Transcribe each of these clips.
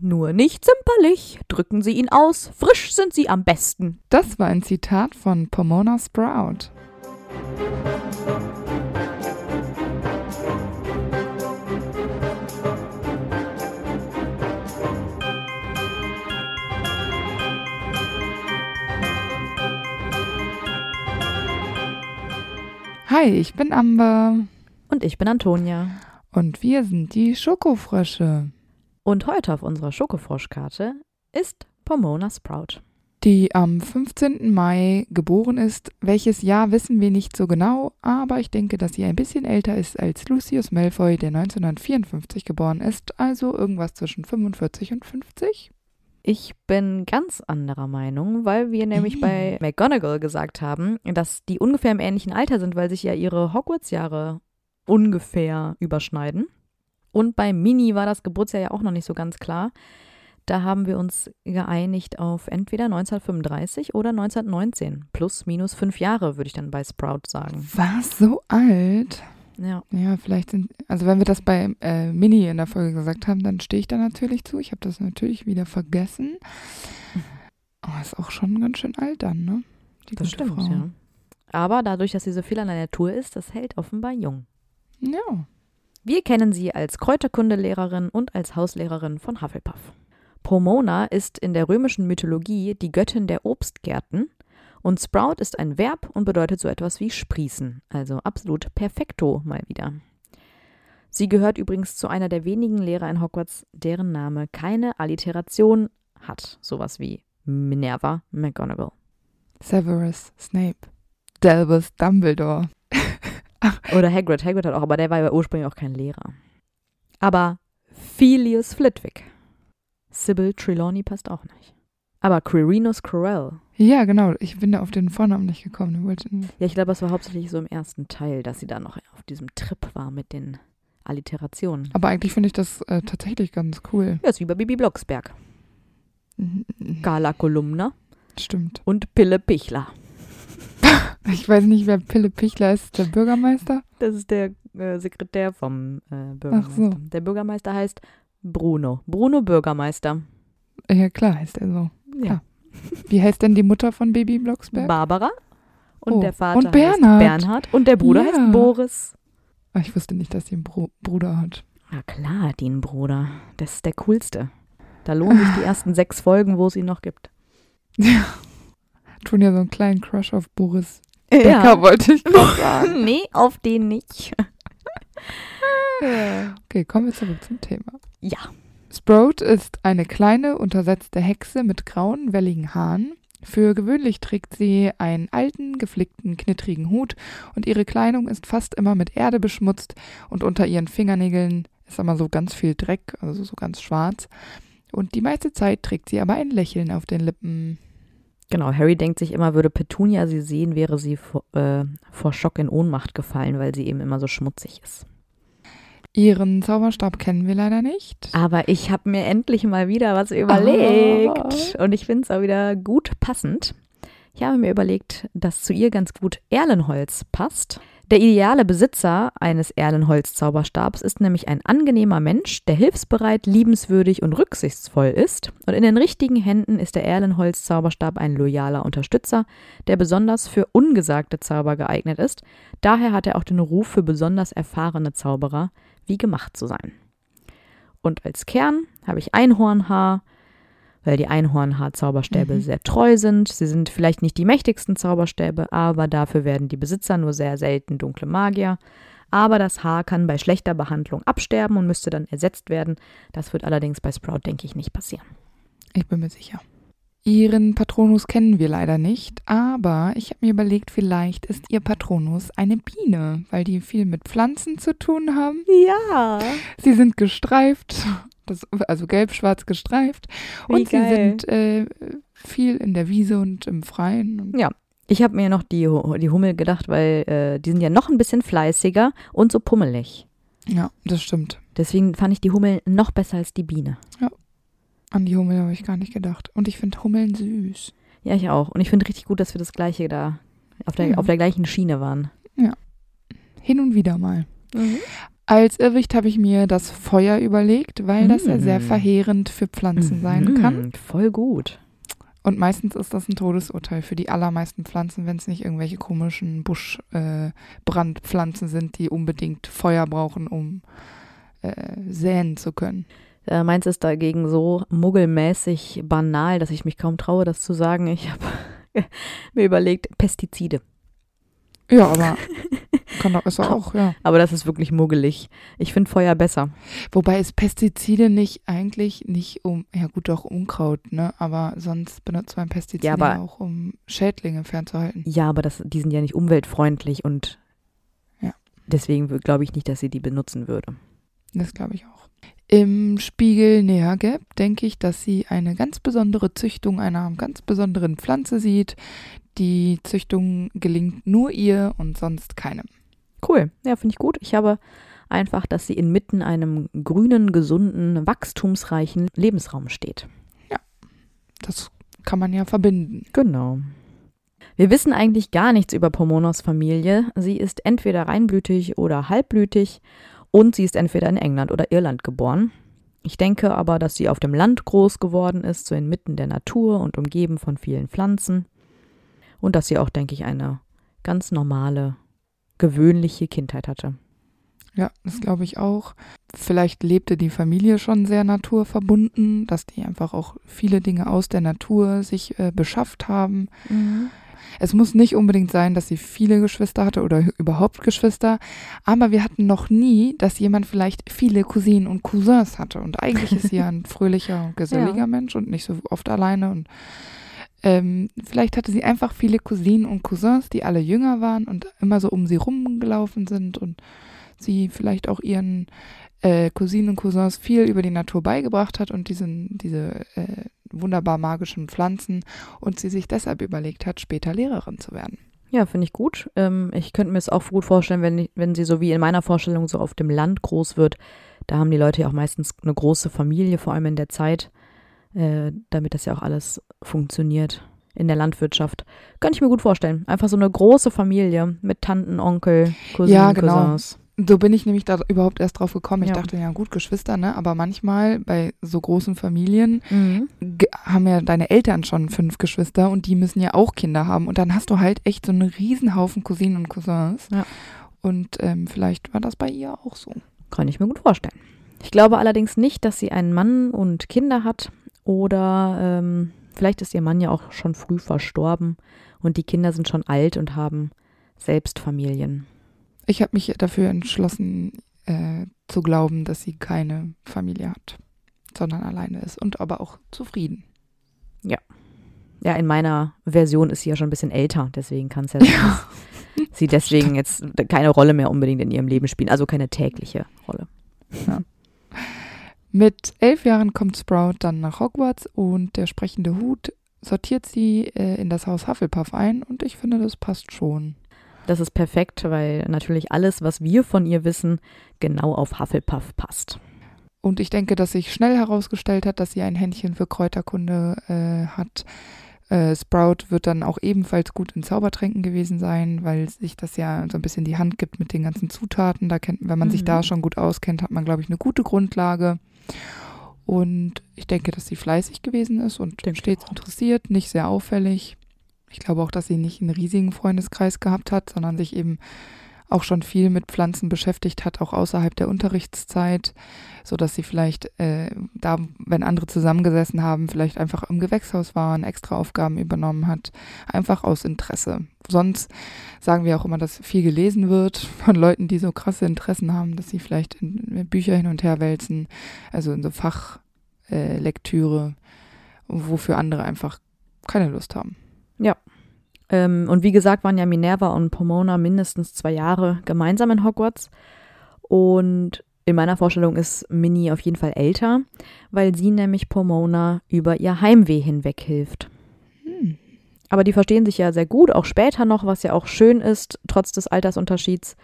Nur nicht zimperlich, drücken Sie ihn aus, frisch sind Sie am besten. Das war ein Zitat von Pomona Sprout. Hi, ich bin Amber. Und ich bin Antonia. Und wir sind die Schokofrösche. Und heute auf unserer Schokofroschkarte ist Pomona Sprout. Die am 15. Mai geboren ist. Welches Jahr wissen wir nicht so genau, aber ich denke, dass sie ein bisschen älter ist als Lucius Malfoy, der 1954 geboren ist, also irgendwas zwischen 45 und 50. Ich bin ganz anderer Meinung, weil wir nämlich bei McGonagall gesagt haben, dass die ungefähr im ähnlichen Alter sind, weil sich ja ihre Hogwarts-Jahre ungefähr überschneiden. Und bei Mini war das Geburtsjahr ja auch noch nicht so ganz klar. Da haben wir uns geeinigt auf entweder 1935 oder 1919. Plus, minus fünf Jahre, würde ich dann bei Sprout sagen. Was? So alt? Ja. Ja, vielleicht sind, also wenn wir das bei äh, Mini in der Folge gesagt haben, dann stehe ich da natürlich zu. Ich habe das natürlich wieder vergessen. Aber ist auch schon ganz schön alt dann, ne? Die Das gute stimmt, Frau. ja. Aber dadurch, dass sie so viel an der Natur ist, das hält offenbar jung. Ja. Wir kennen sie als Kräuterkundelehrerin und als Hauslehrerin von Hufflepuff. Pomona ist in der römischen Mythologie die Göttin der Obstgärten und Sprout ist ein Verb und bedeutet so etwas wie sprießen, also absolut perfekto mal wieder. Sie gehört übrigens zu einer der wenigen Lehrer in Hogwarts, deren Name keine Alliteration hat, sowas wie Minerva McGonagall. Severus Snape. Delbus Dumbledore. Oder Hagrid. Hagrid hat auch, aber der war ja ursprünglich auch kein Lehrer. Aber Filius Flitwick. Sybil Trelawney passt auch nicht. Aber Quirinus Corell. Ja, genau. Ich bin da auf den Vornamen nicht gekommen. Ja, ich glaube, es war hauptsächlich so im ersten Teil, dass sie da noch auf diesem Trip war mit den Alliterationen. aber eigentlich finde ich das äh, tatsächlich ganz cool. Ja, ist wie bei Bibi Blocksberg. Gala Kolumna Stimmt. und Pille Pichler. Ich weiß nicht, wer Pille Pichler ist. Der Bürgermeister? Das ist der äh, Sekretär vom äh, Bürgermeister. so. Der Bürgermeister heißt Bruno. Bruno Bürgermeister. Ja, klar heißt er so. Ja. Klar. Wie heißt denn die Mutter von Baby Blocksberg? Barbara. Und Oh, der Vater und Bernhard. heißt Bernhard. Und der Bruder Ja. heißt Boris. Ah, ich wusste nicht, dass sie einen Bro Bruder hat. Na klar, hat die einen Bruder. Das ist der coolste. Da lohnen sich die ersten sechs Folgen, wo es ihn noch gibt. Tun ja so einen kleinen Crush auf Boris Becker, wollte ich noch sagen. nee, auf den nicht. Okay, kommen wir zurück zum Thema. Ja. Sprout ist eine kleine, untersetzte Hexe mit grauen, welligen Haaren. Für gewöhnlich trägt sie einen alten, geflickten, knittrigen Hut und ihre Kleidung ist fast immer mit Erde beschmutzt und unter ihren Fingernägeln ist immer so ganz viel Dreck, also so ganz schwarz. Und die meiste Zeit trägt sie aber ein Lächeln auf den Lippen. Genau, Harry denkt sich immer, würde Petunia sie sehen, wäre sie vor, äh, vor Schock in Ohnmacht gefallen, weil sie eben immer so schmutzig ist. Ihren Zauberstab kennen wir leider nicht. Aber ich habe mir endlich mal wieder was überlegt. Und ich finde es auch wieder gut passend. Ich habe mir überlegt, dass zu ihr ganz gut Erlenholz passt. Der ideale Besitzer eines Erlenholz-Zauberstabs ist nämlich ein angenehmer Mensch, der hilfsbereit, liebenswürdig und rücksichtsvoll ist. Und in den richtigen Händen ist der Erlenholz-Zauberstab ein loyaler Unterstützer, der besonders für ungesagte Zauber geeignet ist. Daher hat er auch den Ruf für besonders erfahrene Zauberer, wie gemacht zu sein. Und als Kern habe ich Einhornhaar, weil die Einhornhaar-Zauberstäbe Mhm. sehr treu sind. Sie sind vielleicht nicht die mächtigsten Zauberstäbe, aber dafür werden die Besitzer nur sehr selten dunkle Magier. Aber das Haar kann bei schlechter Behandlung absterben und müsste dann ersetzt werden. Das wird allerdings bei Sprout, denke ich, nicht passieren. Ich bin mir sicher. Ihren Patronus kennen wir leider nicht, aber ich habe mir überlegt, vielleicht ist ihr Patronus eine Biene, weil die viel mit Pflanzen zu tun haben. Ja. Sie sind gestreift, das, also gelb-schwarz gestreift. Wie und sie geil. sind äh, viel in der Wiese und im Freien. Und Ja. Ich habe mir noch die, die Hummel gedacht, weil äh, die sind ja noch ein bisschen fleißiger und so pummelig. ja, das stimmt. Deswegen fand ich die Hummel noch besser als die Biene. An die Hummel habe ich gar nicht gedacht. Und ich finde Hummeln süß. Ja, ich auch. Und ich finde richtig gut, dass wir das gleiche da auf der, Ja. auf der gleichen Schiene waren. Hin und wieder mal. Als Irrwicht habe ich mir das Feuer überlegt, weil das ja sehr Mm. verheerend für Pflanzen sein kann. Voll gut. Und meistens ist das ein Todesurteil für die allermeisten Pflanzen, wenn es nicht irgendwelche komischen Buschbrandpflanzen äh, sind, die unbedingt Feuer brauchen, um äh, säen zu können. Äh, meins ist dagegen so muggelmäßig banal, dass ich mich kaum traue, das zu sagen. Ich habe mir überlegt, Pestizide. Ja, aber kann doch ist auch, ja. Aber das ist wirklich muggelig. Ich finde Feuer besser. Wobei ist Pestizide nicht eigentlich nicht um, ja gut, doch Unkraut, ne? Aber sonst benutzt man Pestizide Ja, aber- auch, um Schädlinge fernzuhalten. Ja, aber das, die sind ja nicht umweltfreundlich und Ja. deswegen glaube ich nicht, dass sie die benutzen würde. Das glaube ich auch. Im Spiegel Neageb denke ich, dass sie eine ganz besondere Züchtung einer ganz besonderen Pflanze sieht. Die Züchtung gelingt nur ihr und sonst keinem. Cool. Ja, finde ich gut. Ich habe einfach, dass sie inmitten einem grünen, gesunden, wachstumsreichen Lebensraum steht. Das kann man ja verbinden. Genau. Wir wissen eigentlich gar nichts über Pomonos Familie. Sie ist entweder reinblütig oder halbblütig und sie ist entweder in England oder Irland geboren. Ich denke aber, dass sie auf dem Land groß geworden ist, so inmitten der Natur und umgeben von vielen Pflanzen. Und dass sie auch, denke ich, eine ganz normale, gewöhnliche Kindheit hatte. Ja, das glaube ich auch. Vielleicht lebte die Familie schon sehr naturverbunden, dass die einfach auch viele Dinge aus der Natur sich äh, beschafft haben. Es muss nicht unbedingt sein, dass sie viele Geschwister hatte oder überhaupt Geschwister, aber wir hatten noch nie, dass jemand vielleicht viele Cousinen und Cousins hatte. Und eigentlich ist sie ja ein fröhlicher und geselliger Ja. Mensch und nicht so oft alleine. Und ähm, vielleicht hatte sie einfach viele Cousinen und Cousins, die alle jünger waren und immer so um sie rumgelaufen sind und sie vielleicht auch ihren äh, Cousinen und Cousins viel über die Natur beigebracht hat und diesen, diese äh, wunderbar magischen Pflanzen und sie sich deshalb überlegt hat, später Lehrerin zu werden. Ja, finde ich gut. Ähm, ich könnte mir es auch gut vorstellen, wenn, wenn sie so wie in meiner Vorstellung so auf dem Land groß wird. Da haben die Leute ja auch meistens eine große Familie, vor allem in der Zeit, äh, damit das ja auch alles funktioniert in der Landwirtschaft. Könnte ich mir gut vorstellen. Einfach so eine große Familie mit Tanten, Onkel, Cousinen, Ja, genau. Cousins. So bin ich nämlich da überhaupt erst drauf gekommen. Ich Ja. dachte, ja gut, Geschwister, ne? Aber manchmal bei so großen Familien Mhm. haben ja deine Eltern schon fünf Geschwister und die müssen ja auch Kinder haben. Und dann hast du halt echt so einen Riesenhaufen Cousinen und Cousins. Ja. Und ähm, vielleicht war das bei ihr auch so. Kann ich mir gut vorstellen. Ich glaube allerdings nicht, dass sie einen Mann und Kinder hat oder ähm, vielleicht ist ihr Mann ja auch schon früh verstorben und die Kinder sind schon alt und haben selbst Familien. Ich habe mich dafür entschlossen, äh, zu glauben, dass sie keine Familie hat, sondern alleine ist und aber auch zufrieden. Ja, in meiner Version ist sie ja schon ein bisschen älter, deswegen kann es ja sein, sie deswegen jetzt keine Rolle mehr unbedingt in ihrem Leben spielen, also keine tägliche Rolle. Mit elf Jahren kommt Sprout dann nach Hogwarts und der sprechende Hut sortiert sie äh, in das Haus Hufflepuff ein und ich finde, das passt schon. Das ist perfekt, weil natürlich alles, was wir von ihr wissen, genau auf Hufflepuff passt. Und ich denke, dass sich schnell herausgestellt hat, dass sie ein Händchen für Kräuterkunde äh, hat. Äh, Sprout wird dann auch ebenfalls gut in Zaubertränken gewesen sein, weil sich das ja so ein bisschen die Hand gibt mit den ganzen Zutaten. Da kennt, wenn man sich Mhm. da schon gut auskennt, hat man, glaube ich, eine gute Grundlage. Und ich denke, dass sie fleißig gewesen ist und stets auch. interessiert, nicht sehr auffällig. Ich glaube auch, dass sie nicht einen riesigen Freundeskreis gehabt hat, sondern sich eben auch schon viel mit Pflanzen beschäftigt hat, auch außerhalb der Unterrichtszeit, so dass sie vielleicht äh, da, wenn andere zusammengesessen haben, vielleicht einfach im Gewächshaus waren, extra Aufgaben übernommen hat, einfach aus Interesse. Sonst sagen wir auch immer, dass viel gelesen wird von Leuten, die so krasse Interessen haben, dass sie vielleicht in Bücher hin und her wälzen, also in so Fachlektüre, äh, wofür andere einfach keine Lust haben. Ähm, und wie gesagt, waren ja Minerva und Pomona mindestens zwei Jahre gemeinsam in Hogwarts. Und in meiner Vorstellung ist Minnie auf jeden Fall älter, weil sie nämlich Pomona über ihr Heimweh hinweg hilft. Hm. Aber die verstehen sich ja sehr gut, auch später noch, was ja auch schön ist, trotz des Altersunterschieds.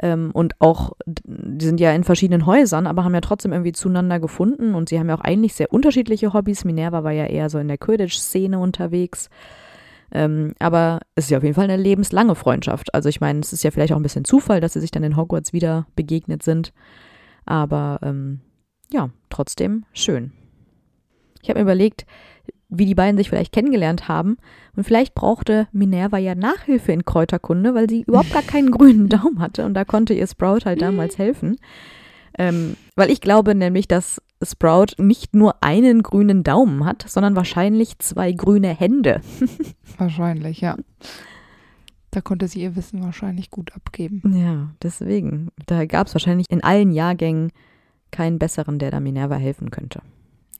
Ähm, und auch, die sind ja in verschiedenen Häusern, aber haben ja trotzdem irgendwie zueinander gefunden. Und sie haben ja auch eigentlich sehr unterschiedliche Hobbys. Minerva war ja eher so in der Quidditch-Szene unterwegs. Ähm, aber es ist ja auf jeden Fall eine lebenslange Freundschaft. Also ich meine, es ist ja vielleicht auch ein bisschen Zufall, dass sie sich dann in Hogwarts wieder begegnet sind. Aber ähm, ja, trotzdem schön. Ich habe mir überlegt, wie die beiden sich vielleicht kennengelernt haben. Und vielleicht brauchte Minerva ja Nachhilfe in Kräuterkunde, weil sie überhaupt gar keinen grünen Daumen hatte. Und da konnte ihr Sprout halt damals helfen. Ähm, weil ich glaube nämlich, dass Sprout nicht nur einen grünen Daumen hat, sondern wahrscheinlich zwei grüne Hände. Wahrscheinlich, ja. Da konnte sie ihr Wissen wahrscheinlich gut abgeben. Ja, deswegen. Da gab es wahrscheinlich in allen Jahrgängen keinen besseren, der da Minerva helfen könnte.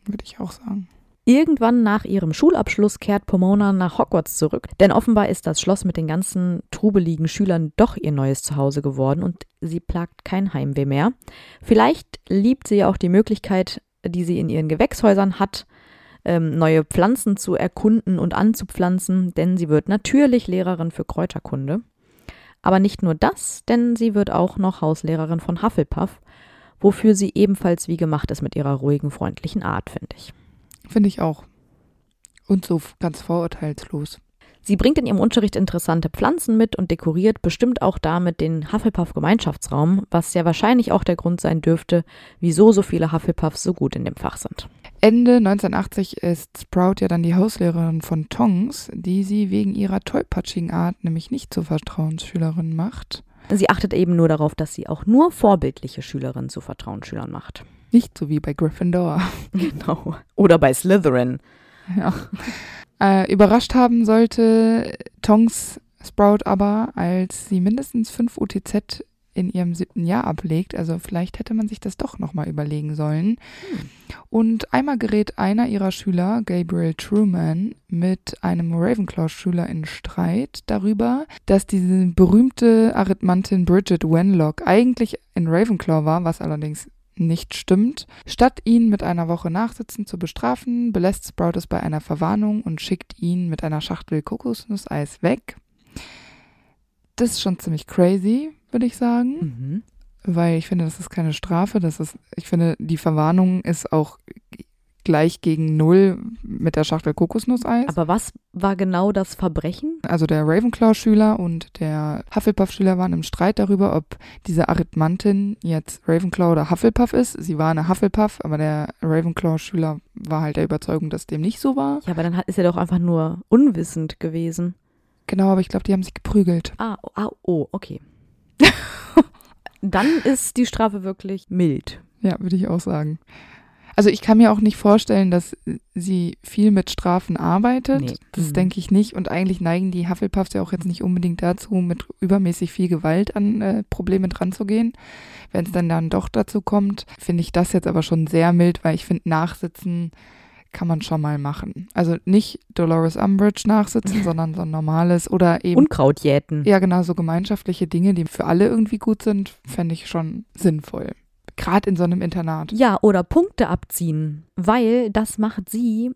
Würde ich auch sagen. Irgendwann nach ihrem Schulabschluss kehrt Pomona nach Hogwarts zurück, denn offenbar ist das Schloss mit den ganzen trubeligen Schülern doch ihr neues Zuhause geworden und sie plagt kein Heimweh mehr. Vielleicht liebt sie ja auch die Möglichkeit, die sie in ihren Gewächshäusern hat, ähm, neue Pflanzen zu erkunden und anzupflanzen, denn sie wird natürlich Lehrerin für Kräuterkunde. Aber nicht nur das, denn sie wird auch noch Hauslehrerin von Hufflepuff, wofür sie ebenfalls wie gemacht ist mit ihrer ruhigen, freundlichen Art, finde ich. Finde ich auch. Und so ganz vorurteilslos. Sie bringt in ihrem Unterricht interessante Pflanzen mit und dekoriert bestimmt auch damit den Hufflepuff-Gemeinschaftsraum, was ja wahrscheinlich auch der Grund sein dürfte, wieso so viele Hufflepuffs so gut in dem Fach sind. Ende 1980 ist Sprout ja dann die Hauslehrerin von Tongs, die sie wegen ihrer tollpatschigen Art nämlich nicht zur Vertrauensschülerin macht. Sie achtet eben nur darauf, dass sie auch nur vorbildliche Schülerinnen zu Vertrauensschülern macht. Nicht so wie bei Gryffindor. Genau. Oder bei Slytherin. Ja. Äh, überrascht haben sollte Tongs Sprout aber, als sie mindestens fünf UTZ in ihrem siebten Jahr ablegt. Also vielleicht hätte man sich das doch nochmal überlegen sollen. Hm. Und einmal gerät einer ihrer Schüler, Gabriel Truman, mit einem Ravenclaw-Schüler in Streit darüber, dass diese berühmte Arithmantin Bridget Wenlock eigentlich in Ravenclaw war, was allerdings nicht stimmt. Statt ihn mit einer Woche Nachsitzen zu bestrafen, belässt Sprout es bei einer Verwarnung und schickt ihn mit einer Schachtel Kokosnusseis weg. Das ist schon ziemlich crazy, würde ich sagen. Mhm. Weil ich finde, das ist keine Strafe. Das ist, ich finde, die Verwarnung ist auch gleich gegen null mit der Schachtel Kokosnusseis. Aber was war genau das Verbrechen? Also der Ravenclaw-Schüler und der Hufflepuff-Schüler waren im Streit darüber, ob diese Arithmantin jetzt Ravenclaw oder Hufflepuff ist. Sie war eine Hufflepuff, aber der Ravenclaw-Schüler war halt der Überzeugung, dass dem nicht so war. Ja, aber dann ist er doch einfach nur unwissend gewesen. Genau, aber ich glaube, die haben sich geprügelt. Ah, ah oh, okay. dann ist die Strafe wirklich mild. Ja, würde ich auch sagen. Also ich kann mir auch nicht vorstellen, dass sie viel mit Strafen arbeitet. Nee. Das mhm. denke ich nicht. Und eigentlich neigen die Hufflepuffs ja auch jetzt nicht unbedingt dazu, mit übermäßig viel Gewalt an äh, Probleme dran zu gehen. Wenn es dann dann doch dazu kommt, finde ich das jetzt aber schon sehr mild, weil ich finde, Nachsitzen kann man schon mal machen. Also nicht Dolores Umbridge nachsitzen, sondern so ein normales oder eben. Unkraut jäten. Ja, genau, so gemeinschaftliche Dinge, die für alle irgendwie gut sind, fände ich schon sinnvoll. Gerade in so einem Internat. Ja, oder Punkte abziehen, weil das macht sie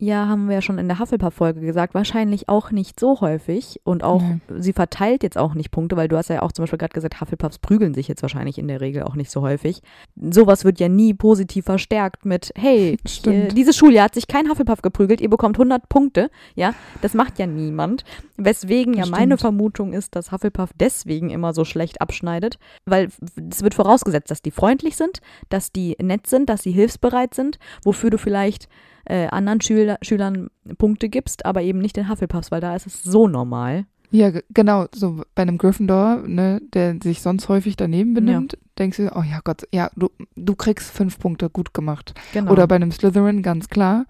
ja, haben wir ja schon in der Hufflepuff-Folge gesagt, wahrscheinlich auch nicht so häufig und auch, nee. sie verteilt jetzt auch nicht Punkte, weil du hast ja auch zum Beispiel gerade gesagt, Hufflepuffs prügeln sich jetzt wahrscheinlich in der Regel auch nicht so häufig. Sowas wird ja nie positiv verstärkt mit, hey, äh, dieses Schuljahr hat sich kein Hufflepuff geprügelt, ihr bekommt 100 Punkte. Ja, das macht ja niemand. Weswegen ja meine Vermutung ist, dass Hufflepuff deswegen immer so schlecht abschneidet, weil es wird vorausgesetzt, dass die freundlich sind, dass die nett sind, dass sie hilfsbereit sind, wofür du vielleicht äh, anderen Schüler, Schülern Punkte gibst, aber eben nicht den Hufflepuffs, weil da ist es so normal. Ja, genau, so bei einem Gryffindor, ne, der sich sonst häufig daneben benimmt, ja. denkst du, oh ja Gott, ja, du, du kriegst fünf Punkte, gut gemacht. Genau. Oder bei einem Slytherin, ganz klar.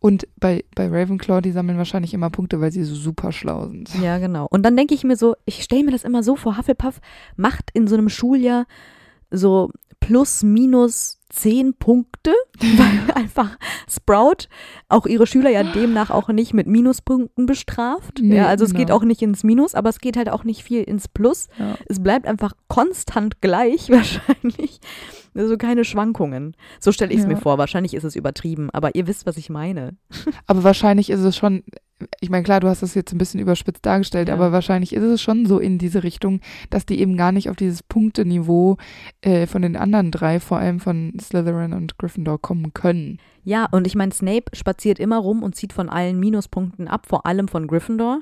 Und bei, bei Ravenclaw, die sammeln wahrscheinlich immer Punkte, weil sie so super schlau sind. Ja, genau. Und dann denke ich mir so, ich stelle mir das immer so vor, Hufflepuff macht in so einem Schuljahr so plus, minus zehn Punkte, weil einfach Sprout auch ihre Schüler ja demnach auch nicht mit Minuspunkten bestraft. Nee, ja, also es geht genau. auch nicht ins Minus, aber es geht halt auch nicht viel ins Plus. Ja. Es bleibt einfach konstant gleich wahrscheinlich. Also keine Schwankungen. So stelle ich es ja. mir vor. Wahrscheinlich ist es übertrieben, aber ihr wisst, was ich meine. Aber wahrscheinlich ist es schon ich meine, klar, du hast das jetzt ein bisschen überspitzt dargestellt, Ja. aber wahrscheinlich ist es schon so in diese Richtung, dass die eben gar nicht auf dieses Punkteniveau äh, von den anderen drei, vor allem von Slytherin und Gryffindor, kommen können. Ja, und ich meine, Snape spaziert immer rum und zieht von allen Minuspunkten ab, vor allem von Gryffindor.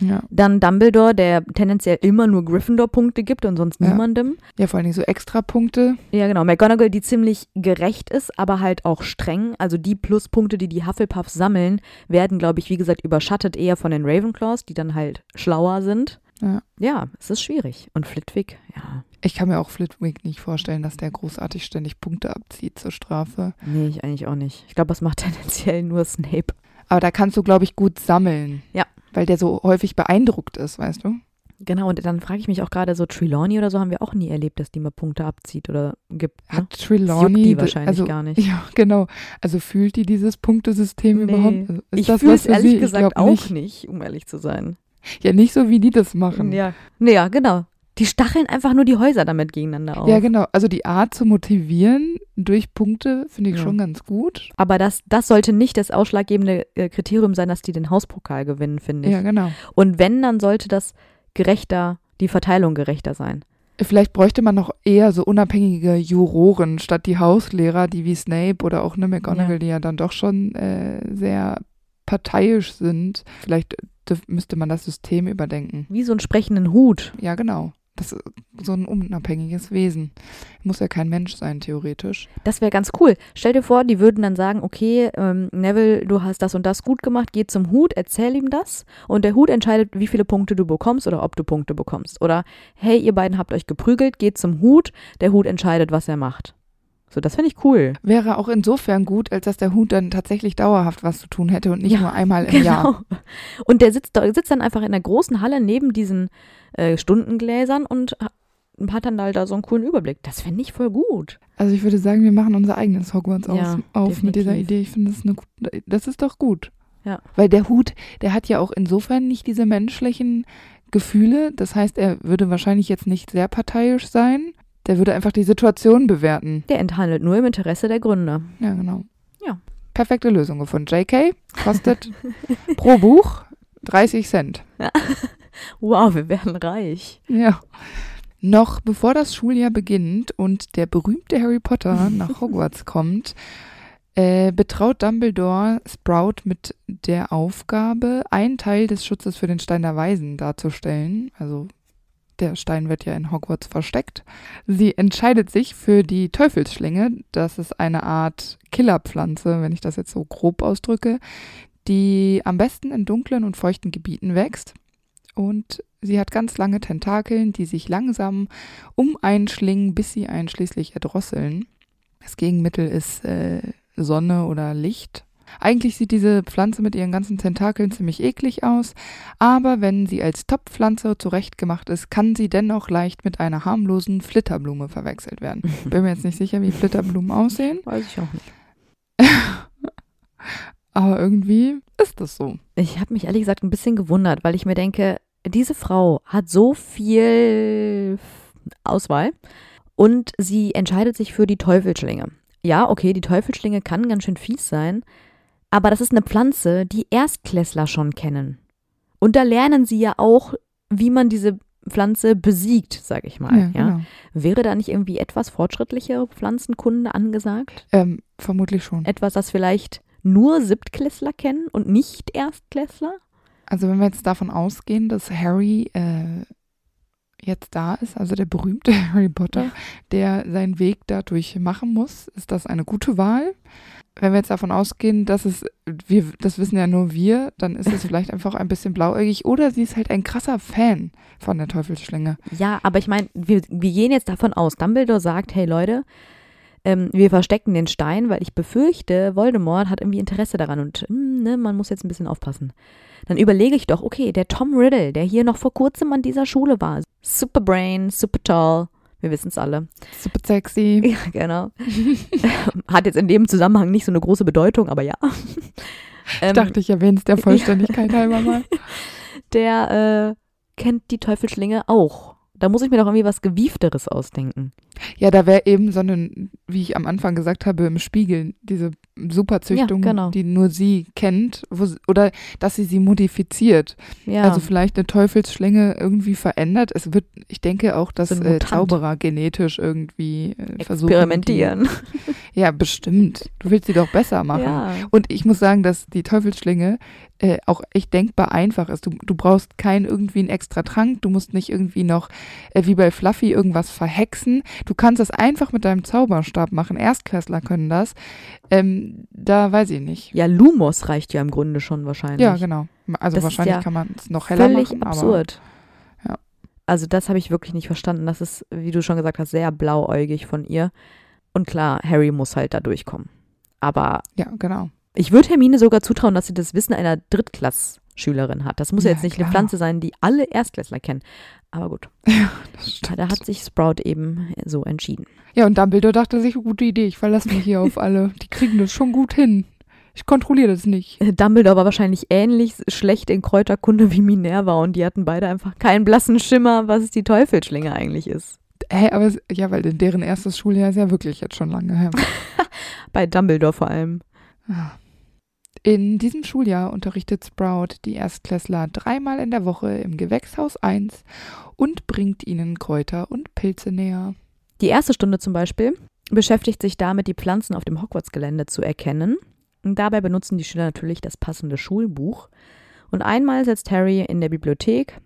Ja. Dann Dumbledore, der tendenziell immer nur Gryffindor-Punkte gibt und sonst Ja. niemandem. Ja, vor allen Dingen so extra Punkte. Ja, genau. McGonagall, die ziemlich gerecht ist, aber halt auch streng. Also die Pluspunkte, die die Hufflepuffs sammeln, werden, glaube ich, wie gesagt, überschattet eher von den Ravenclaws, die dann halt schlauer sind. Ja. Ja, es ist schwierig. Und Flitwick, ja. Ich kann mir auch Flitwick nicht vorstellen, dass der großartig ständig Punkte abzieht zur Strafe. Nee, ich eigentlich auch nicht. Ich glaube, das macht tendenziell nur Snape. Aber da kannst du, glaube ich, gut sammeln. Ja. Weil der so häufig beeindruckt ist, weißt du? Genau, und dann frage ich mich auch gerade so, Trelawney oder so haben wir auch nie erlebt, dass die mal Punkte abzieht oder gibt. Ne? Hat Trelawney. die wahrscheinlich also, gar nicht. Ja, genau. Also fühlt die dieses Punktesystem Nee. überhaupt? Also ist ich das fühle was es für ehrlich sie? Gesagt auch nicht. nicht. um ehrlich zu sein. Ja, nicht so, wie die das machen. Ja. Nee, ja, genau. Die stacheln einfach nur die Häuser damit gegeneinander auf. Ja, genau. Also die Art zu motivieren durch Punkte finde ich Ja. schon ganz gut. Aber das, das sollte nicht das ausschlaggebende äh, Kriterium sein, dass die den Hauspokal gewinnen, finde ich. Ja, genau. Und wenn, dann sollte das gerechter, die Verteilung gerechter sein. Vielleicht bräuchte man noch eher so unabhängige Juroren statt die Hauslehrer, die wie Snape oder auch eine McGonagall, Ja. die ja dann doch schon äh, sehr parteiisch sind. Vielleicht dürf- müsste man das System überdenken. Wie so einen sprechenden Hut. Ja, genau. Das ist so ein unabhängiges Wesen. Muss ja kein Mensch sein, theoretisch. Das wäre ganz cool. Stell dir vor, die würden dann sagen, okay, ähm, Neville, du hast das und das gut gemacht, geh zum Hut, erzähl ihm das und der Hut entscheidet, wie viele Punkte du bekommst oder ob du Punkte bekommst. Oder hey, ihr beiden habt euch geprügelt, geht zum Hut, der Hut entscheidet, was er macht. So, das finde ich cool. Wäre auch insofern gut, als dass der Hut dann tatsächlich dauerhaft was zu tun hätte und nicht Ja, nur einmal im Jahr. Genau. Und der sitzt, sitzt dann einfach in der großen Halle neben diesen äh, Stundengläsern und ha- hat dann halt da so einen coolen Überblick. Das fände ich voll gut. Also ich würde sagen, wir machen unser eigenes Hogwarts Ja, auf mit dieser. Idee. Ich finde das eine das ist doch gut. Ja. Weil der Hut, der hat ja auch insofern nicht diese menschlichen Gefühle. Das heißt, er würde wahrscheinlich jetzt nicht sehr parteiisch sein. Der würde einfach die Situation bewerten. Der enthandelt nur im Interesse der Gründer. Ja, genau. Ja. Perfekte Lösung gefunden. JK kostet pro Buch 30 Cent. Wow, wir werden reich. Ja. Noch bevor das Schuljahr beginnt und der berühmte Harry Potter nach Hogwarts kommt, äh, betraut Dumbledore Sprout mit der Aufgabe, einen Teil des Schutzes für den Stein der Weisen darzustellen. Also der Stein wird ja in Hogwarts versteckt. Sie entscheidet sich für die Teufelsschlinge. Das ist eine Art Killerpflanze, wenn ich das jetzt so grob ausdrücke, die am besten in dunklen und feuchten Gebieten wächst. Und sie hat ganz lange Tentakeln, die sich langsam um einen schlingen, bis sie einen schließlich erdrosseln. Das Gegenmittel ist äh, Sonne oder Licht. Eigentlich sieht diese Pflanze mit ihren ganzen Tentakeln ziemlich eklig aus, aber wenn sie als Topfpflanze zurechtgemacht ist, kann sie dennoch leicht mit einer harmlosen Flitterblume verwechselt werden. Bin mir jetzt nicht sicher, wie Flitterblumen aussehen, Weiß ich auch nicht. aber irgendwie ist das so. Ich habe mich ehrlich gesagt ein bisschen gewundert, weil ich mir denke, diese Frau hat so viel Auswahl und sie entscheidet sich für die Teufelsschlinge. Ja, okay, die Teufelsschlinge kann ganz schön fies sein, aber das ist eine Pflanze, die Erstklässler schon kennen. Und da lernen sie ja auch, wie man diese Pflanze besiegt, sag ich mal. Ja, genau. Wäre da nicht irgendwie etwas fortschrittlichere Pflanzenkunde angesagt? Ähm, vermutlich schon. Etwas, das vielleicht nur Siebtklässler kennen und nicht Erstklässler? Also wenn wir jetzt davon ausgehen, dass Harry äh, jetzt da ist, also der berühmte Harry Potter, Ja. der seinen Weg dadurch machen muss, ist das eine gute Wahl. Wenn wir jetzt davon ausgehen, dass es, wir, das wissen ja nur wir, dann ist es vielleicht einfach ein bisschen blauäugig oder sie ist halt ein krasser Fan von der Teufelsschlinge. Ja, aber ich meine, wir, wir gehen jetzt davon aus, Dumbledore sagt, hey Leute, ähm, wir verstecken den Stein, weil ich befürchte, Voldemort hat irgendwie Interesse daran und hm, ne, man muss jetzt ein bisschen aufpassen. Dann überlege ich doch, okay, der Tom Riddle, der hier noch vor kurzem an dieser Schule war, super Brain, super tall, wir wissen es alle. Super sexy. Ja, genau. Hat jetzt in dem Zusammenhang nicht so eine große Bedeutung, aber ja. Ich Ähm, dachte, ich erwähne es der Vollständigkeit halber mal. der äh, kennt die Teufelsschlinge auch. Da muss ich mir doch irgendwie was Gewiefteres ausdenken. Ja, da wäre eben so eine, wie ich am Anfang gesagt habe, im Spiegel, diese Superzüchtung, Ja, genau. die nur sie kennt, wo, oder dass sie sie modifiziert. Ja, Also vielleicht eine Teufelsschlinge irgendwie verändert. Es wird, ich denke auch, dass So äh. Zauberer genetisch irgendwie äh, versuchen. experimentieren. Die, ja, bestimmt. Du willst sie doch besser machen. Ja. Und ich muss sagen, dass die Teufelsschlinge äh, auch echt denkbar einfach ist. Du, du brauchst keinen irgendwie einen extra Trank, du musst nicht irgendwie noch äh, wie bei Fluffy irgendwas verhexen. Du kannst das einfach mit deinem Zauberstab machen. Erstklässler können das. Ähm, da weiß ich nicht. Ja, Lumos reicht ja im Grunde schon wahrscheinlich. Ja, genau. Also Das wahrscheinlich ja kann man es noch heller Völlig machen. absurd. ja. Also das habe ich wirklich nicht verstanden. Das ist, wie du schon gesagt hast, sehr blauäugig von ihr. Und klar, Harry muss halt da durchkommen. Aber Aber ja, genau. ich würde Hermine sogar zutrauen, dass sie das Wissen einer Drittklassschülerin hat. Das muss ja Ja, jetzt nicht klar. eine Pflanze sein, die alle Erstklässler kennen. Aber gut, Das stimmt. da hat sich Sprout eben so entschieden. Ja, und Dumbledore dachte sich, gute Idee, ich verlasse mich hier auf alle. Die kriegen das schon gut hin. Ich kontrolliere das nicht. Äh, Dumbledore war wahrscheinlich ähnlich schlecht in Kräuterkunde wie Minerva und die hatten beide einfach keinen blassen Schimmer, was die Teufelsschlinge eigentlich ist. Hä, aber es, ja, weil deren erstes Schuljahr ist ja wirklich jetzt schon lange her. Bei Dumbledore vor allem. In diesem Schuljahr unterrichtet Sprout die Erstklässler dreimal in der Woche im Gewächshaus 1 und bringt ihnen Kräuter und Pilze näher. Die erste Stunde zum Beispiel beschäftigt sich damit, die Pflanzen auf dem Hogwarts-Gelände zu erkennen. Dabei benutzen die Schüler natürlich das passende Schulbuch. Und einmal sitzt Harry in der Bibliothek,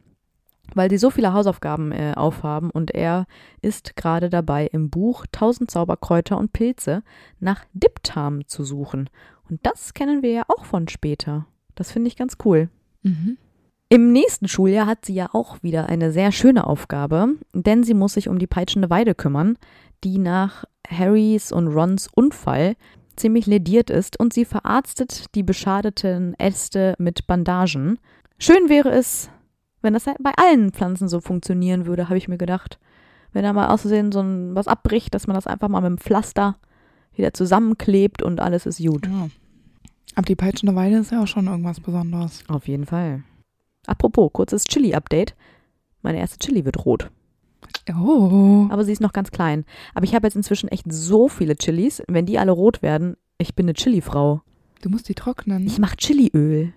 weil sie so viele Hausaufgaben äh, aufhaben und er ist gerade dabei, im Buch 1000 Zauberkräuter und Pilze nach Diptam zu suchen. Und das kennen wir ja auch von später. Das finde ich ganz cool. Mhm. Im nächsten Schuljahr hat sie ja auch wieder eine sehr schöne Aufgabe, denn sie muss sich um die peitschende Weide kümmern, die nach Harrys und Rons Unfall ziemlich lediert ist und sie verarztet die beschadeten Äste mit Bandagen. Schön wäre es, wenn das bei allen Pflanzen so funktionieren würde, habe ich mir gedacht. Wenn da mal auszusehen so ein, was abbricht, dass man das einfach mal mit dem Pflaster wieder zusammenklebt und alles ist gut. Ja. Aber die peitschende Weide ist ja auch schon irgendwas Besonderes. Auf jeden Fall. Apropos, kurzes Chili-Update. Meine erste Chili wird rot. Oh. Aber sie ist noch ganz klein. Aber ich habe jetzt inzwischen echt so viele Chilis. Wenn die alle rot werden, ich bin eine Chili-Frau. Du musst die trocknen. Ich mache Chiliöl.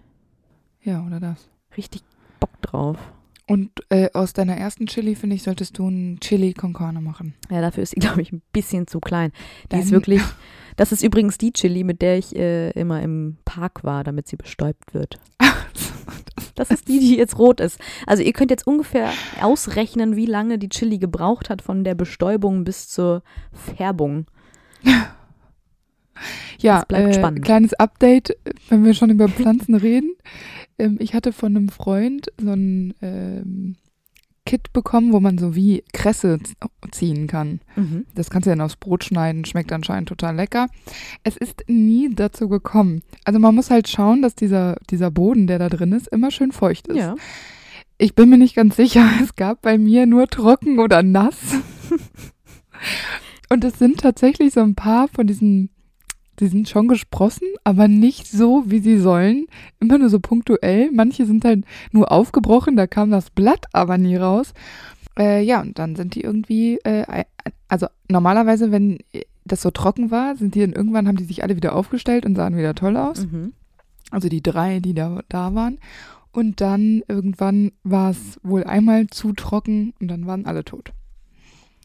ja, oder das. Richtig Bock drauf. Und äh, aus deiner ersten Chili, finde ich, solltest du ein Chili con Carne machen. Ja, dafür ist sie, glaube ich, ein bisschen zu klein. Die ist Dann- wirklich. Das ist übrigens die Chili, mit der ich äh, immer im Park war, damit sie bestäubt wird. Das ist die, die jetzt rot ist. Also ihr könnt jetzt ungefähr ausrechnen, wie lange die Chili gebraucht hat von der Bestäubung bis zur Färbung. Ja, Das bleibt äh, spannend. kleines Update, wenn wir schon über Pflanzen reden. Ähm, ich hatte von einem Freund so ein ähm, Kit bekommen, wo man so wie Kresse ziehen kann. Mhm. Das kannst du dann aufs Brot schneiden, schmeckt anscheinend total lecker. Es ist nie dazu gekommen. Also man muss halt schauen, dass dieser, dieser Boden, der da drin ist, immer schön feucht ist. Ja. Ich bin mir nicht ganz sicher. Es gab bei mir nur trocken oder nass. Und es sind tatsächlich so ein paar von diesen, die sind schon gesprossen, aber nicht so, wie sie sollen. Immer nur so punktuell. Manche sind halt nur aufgebrochen, da kam das Blatt aber nie raus. Äh, ja, und dann sind die irgendwie, äh, also normalerweise, wenn das so trocken war, sind die dann irgendwann, haben die sich alle wieder aufgestellt und sahen wieder toll aus. Mhm. Also die drei, die da, da waren. Und dann irgendwann war es wohl einmal zu trocken und dann waren alle tot.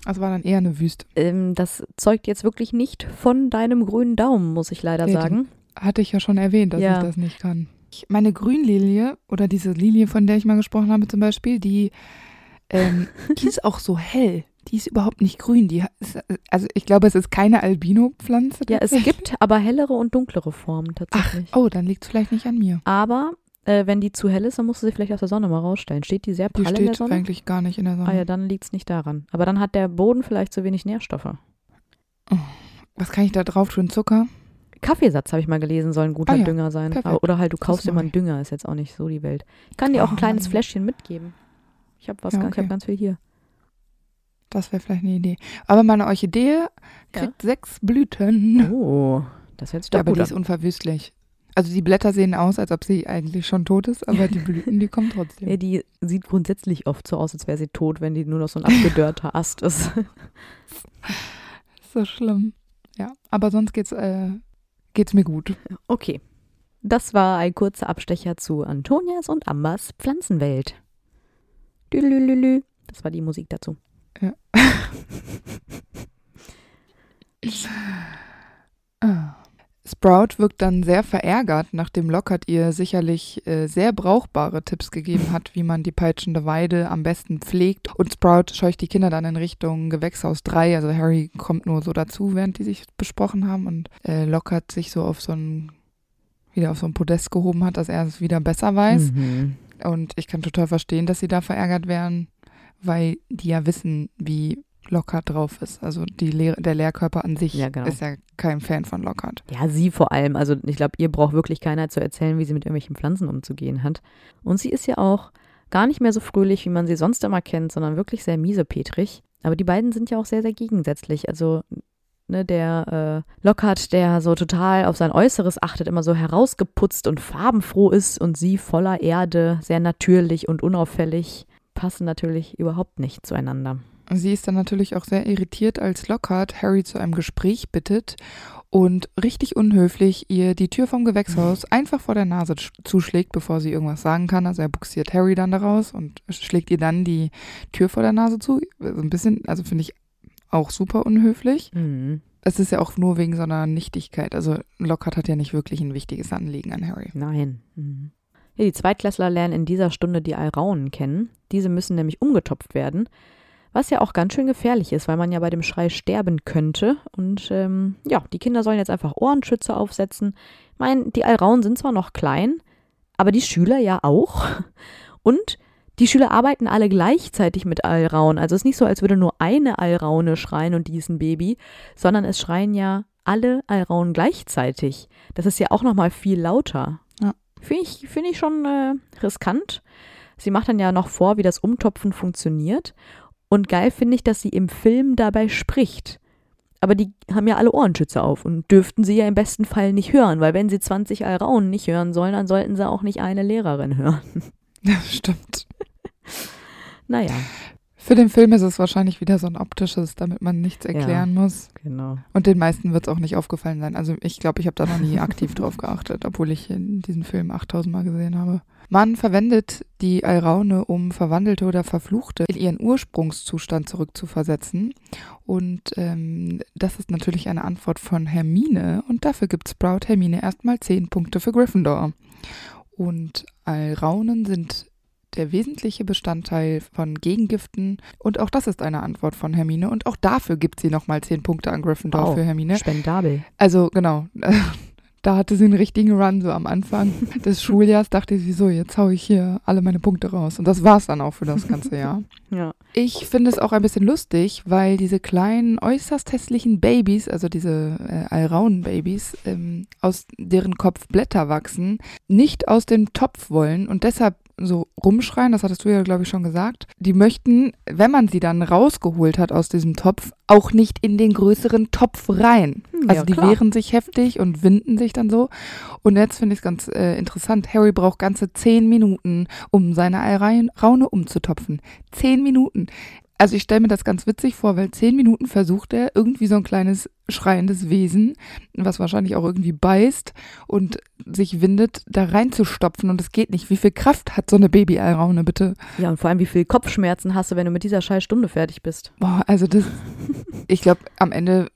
Also war dann eher eine Wüste. Ähm, das zeugt jetzt wirklich nicht von deinem grünen Daumen, muss ich leider Nee, sagen. Hatte ich ja schon erwähnt, dass Ja. ich das nicht kann. Ich, meine Grünlilie oder diese Lilie, von der ich mal gesprochen habe zum Beispiel, die, ähm, die ist auch so hell. Die ist überhaupt nicht grün. Die ist, also ich glaube, es ist keine Albino-Pflanze. Ja, es gibt aber hellere und dunklere Formen Ach, tatsächlich. oh, dann liegt es vielleicht nicht an mir. Aber äh, wenn die zu hell ist, dann musst du sie vielleicht aus der Sonne mal rausstellen. Steht die sehr Die prall in der steht Sonne? eigentlich gar nicht in der Sonne. Ah ja, dann liegt es nicht daran. Aber dann hat der Boden vielleicht zu wenig Nährstoffe. Was kann ich da drauf tun? Zucker? Kaffeesatz, habe ich mal gelesen, soll ein guter Ah ja, Dünger sein. perfekt. Aber, oder halt, du kaufst dir mal mach einen ich. Dünger, ist jetzt auch nicht so die Welt. Ich kann dir auch ein Oh, kleines Mann. Fläschchen mitgeben. Ich habe was, Ja, ganz- ich okay. habe ganz viel hier. Das wäre vielleicht eine Idee. Aber meine Orchidee kriegt sechs Blüten. Oh, das hört sich Ja, doch aber gut die ist unverwüstlich. Also die Blätter sehen aus, als ob sie eigentlich schon tot ist, aber die Blüten, die kommen trotzdem. Ja, die sieht grundsätzlich oft so aus, als wäre sie tot, wenn die nur noch so ein abgedörrter Ast ist. so schlimm. Ja, aber sonst geht's, äh, geht's mir gut. Okay. Das war ein kurzer Abstecher zu Antonias und Ambers Pflanzenwelt. Düdelülülü. Das war die Musik dazu. Ja. Sprout wirkt dann sehr verärgert, nachdem Lockhart ihr sicherlich äh, sehr brauchbare Tipps gegeben hat, wie man die peitschende Weide am besten pflegt. Und Sprout scheucht die Kinder dann in Richtung Gewächshaus 3. Also Harry kommt nur so dazu, während die sich besprochen haben. Und äh, Lockhart sich so auf so ein, wieder auf so ein Podest gehoben hat, dass er es wieder besser weiß. Mhm. Und ich kann total verstehen, dass sie da verärgert wären, weil die ja wissen, wie Lockhart drauf ist. Also die Lehr der Lehrkörper an sich Ja, genau. ist ja kein Fan von Lockhart. Ja, sie vor allem. Also ich glaube, ihr braucht wirklich keiner zu erzählen, wie sie mit irgendwelchen Pflanzen umzugehen hat. Und sie ist ja auch gar nicht mehr so fröhlich, wie man sie sonst immer kennt, sondern wirklich sehr miesepetrig. Aber die beiden sind ja auch sehr, sehr gegensätzlich. Also ne, der äh, Lockhart, der so total auf sein Äußeres achtet, immer so herausgeputzt und farbenfroh ist und sie voller Erde, sehr natürlich und unauffällig, passen natürlich überhaupt nicht zueinander. Sie ist dann natürlich auch sehr irritiert, als Lockhart Harry zu einem Gespräch bittet und richtig unhöflich ihr die Tür vom Gewächshaus einfach vor der Nase sch- zuschlägt, bevor sie irgendwas sagen kann. Also er buxiert Harry dann daraus und schlägt ihr dann die Tür vor der Nase zu. Also ein bisschen, also finde ich auch super unhöflich. Mhm. Es ist ja auch nur wegen so einer Nichtigkeit. Also Lockhart hat ja nicht wirklich ein wichtiges Anliegen an Harry. Nein. Mhm. Ja, die Zweitklässler lernen in dieser Stunde die Alraunen kennen. Diese müssen nämlich umgetopft werden, was ja auch ganz schön gefährlich ist, weil man ja bei dem Schrei sterben könnte. Und ähm, ja, die Kinder sollen jetzt einfach Ohrenschützer aufsetzen. Ich meine, die Alraunen sind zwar noch klein, aber die Schüler ja auch. Und die Schüler arbeiten alle gleichzeitig mit Alraunen. Also es ist nicht so, als würde nur eine Alraune schreien und die ist ein Baby, sondern es schreien ja alle Alraunen gleichzeitig. Das ist ja auch noch mal viel lauter. Ja. Finde ich, find ich schon äh, riskant. Sie macht dann ja noch vor, wie das Umtopfen funktioniert. Und geil finde ich, dass sie im Film dabei spricht. Aber die haben ja alle Ohrenschützer auf und dürften sie ja im besten Fall nicht hören, weil wenn sie 20 Alraunen nicht hören sollen, dann sollten sie auch nicht eine Lehrerin hören. Das stimmt. Naja, Für den Film ist es wahrscheinlich wieder so ein optisches, damit man nichts erklären muss. genau. Und den meisten wird es auch nicht aufgefallen sein. Also ich glaube, ich habe da noch nie aktiv drauf geachtet, obwohl ich in diesen Film 8000 Mal gesehen habe. Man verwendet die Alraune, um Verwandelte oder Verfluchte in ihren Ursprungszustand zurückzuversetzen. Und ähm, das ist natürlich eine Antwort von Hermine. Und dafür gibt Sprout Hermine erstmal 10 Punkte für Gryffindor. Und Alraunen sind der wesentliche Bestandteil von Gegengiften. Und auch das ist eine Antwort von Hermine. Und auch dafür gibt sie nochmal 10 Punkte an Gryffindor Wow. für Hermine. Spendabel. Also genau, da hatte sie einen richtigen Run so am Anfang des Schuljahrs. Dachte sie so, jetzt hau ich hier alle meine Punkte raus. Und das war's dann auch für das ganze Jahr. Ja. Ich finde es auch ein bisschen lustig, weil diese kleinen, äußerst hässlichen Babys, also diese äh, Alraunen-Babys, ähm, aus deren Kopf Blätter wachsen, nicht aus dem Topf wollen und deshalb so rumschreien, das hattest du ja, glaube ich, schon gesagt. Die möchten, wenn man sie dann rausgeholt hat aus diesem Topf, auch nicht in den größeren Topf rein. Hm, Also ja, die klar. wehren sich heftig und winden sich dann so. Und jetzt finde ich es ganz äh, interessant. Harry braucht ganze zehn Minuten, um seine Alraune umzutopfen. Zehn Minuten. Also ich stelle mir das ganz witzig vor, weil zehn Minuten versucht er irgendwie so ein kleines schreiendes Wesen, was wahrscheinlich auch irgendwie beißt und sich windet, da reinzustopfen und es geht nicht. Wie viel Kraft hat so eine Baby-Alraune bitte? Ja, und vor allem, wie viel Kopfschmerzen hast du, wenn du mit dieser scheiß Stunde fertig bist? Boah, also das, ich glaube, am Ende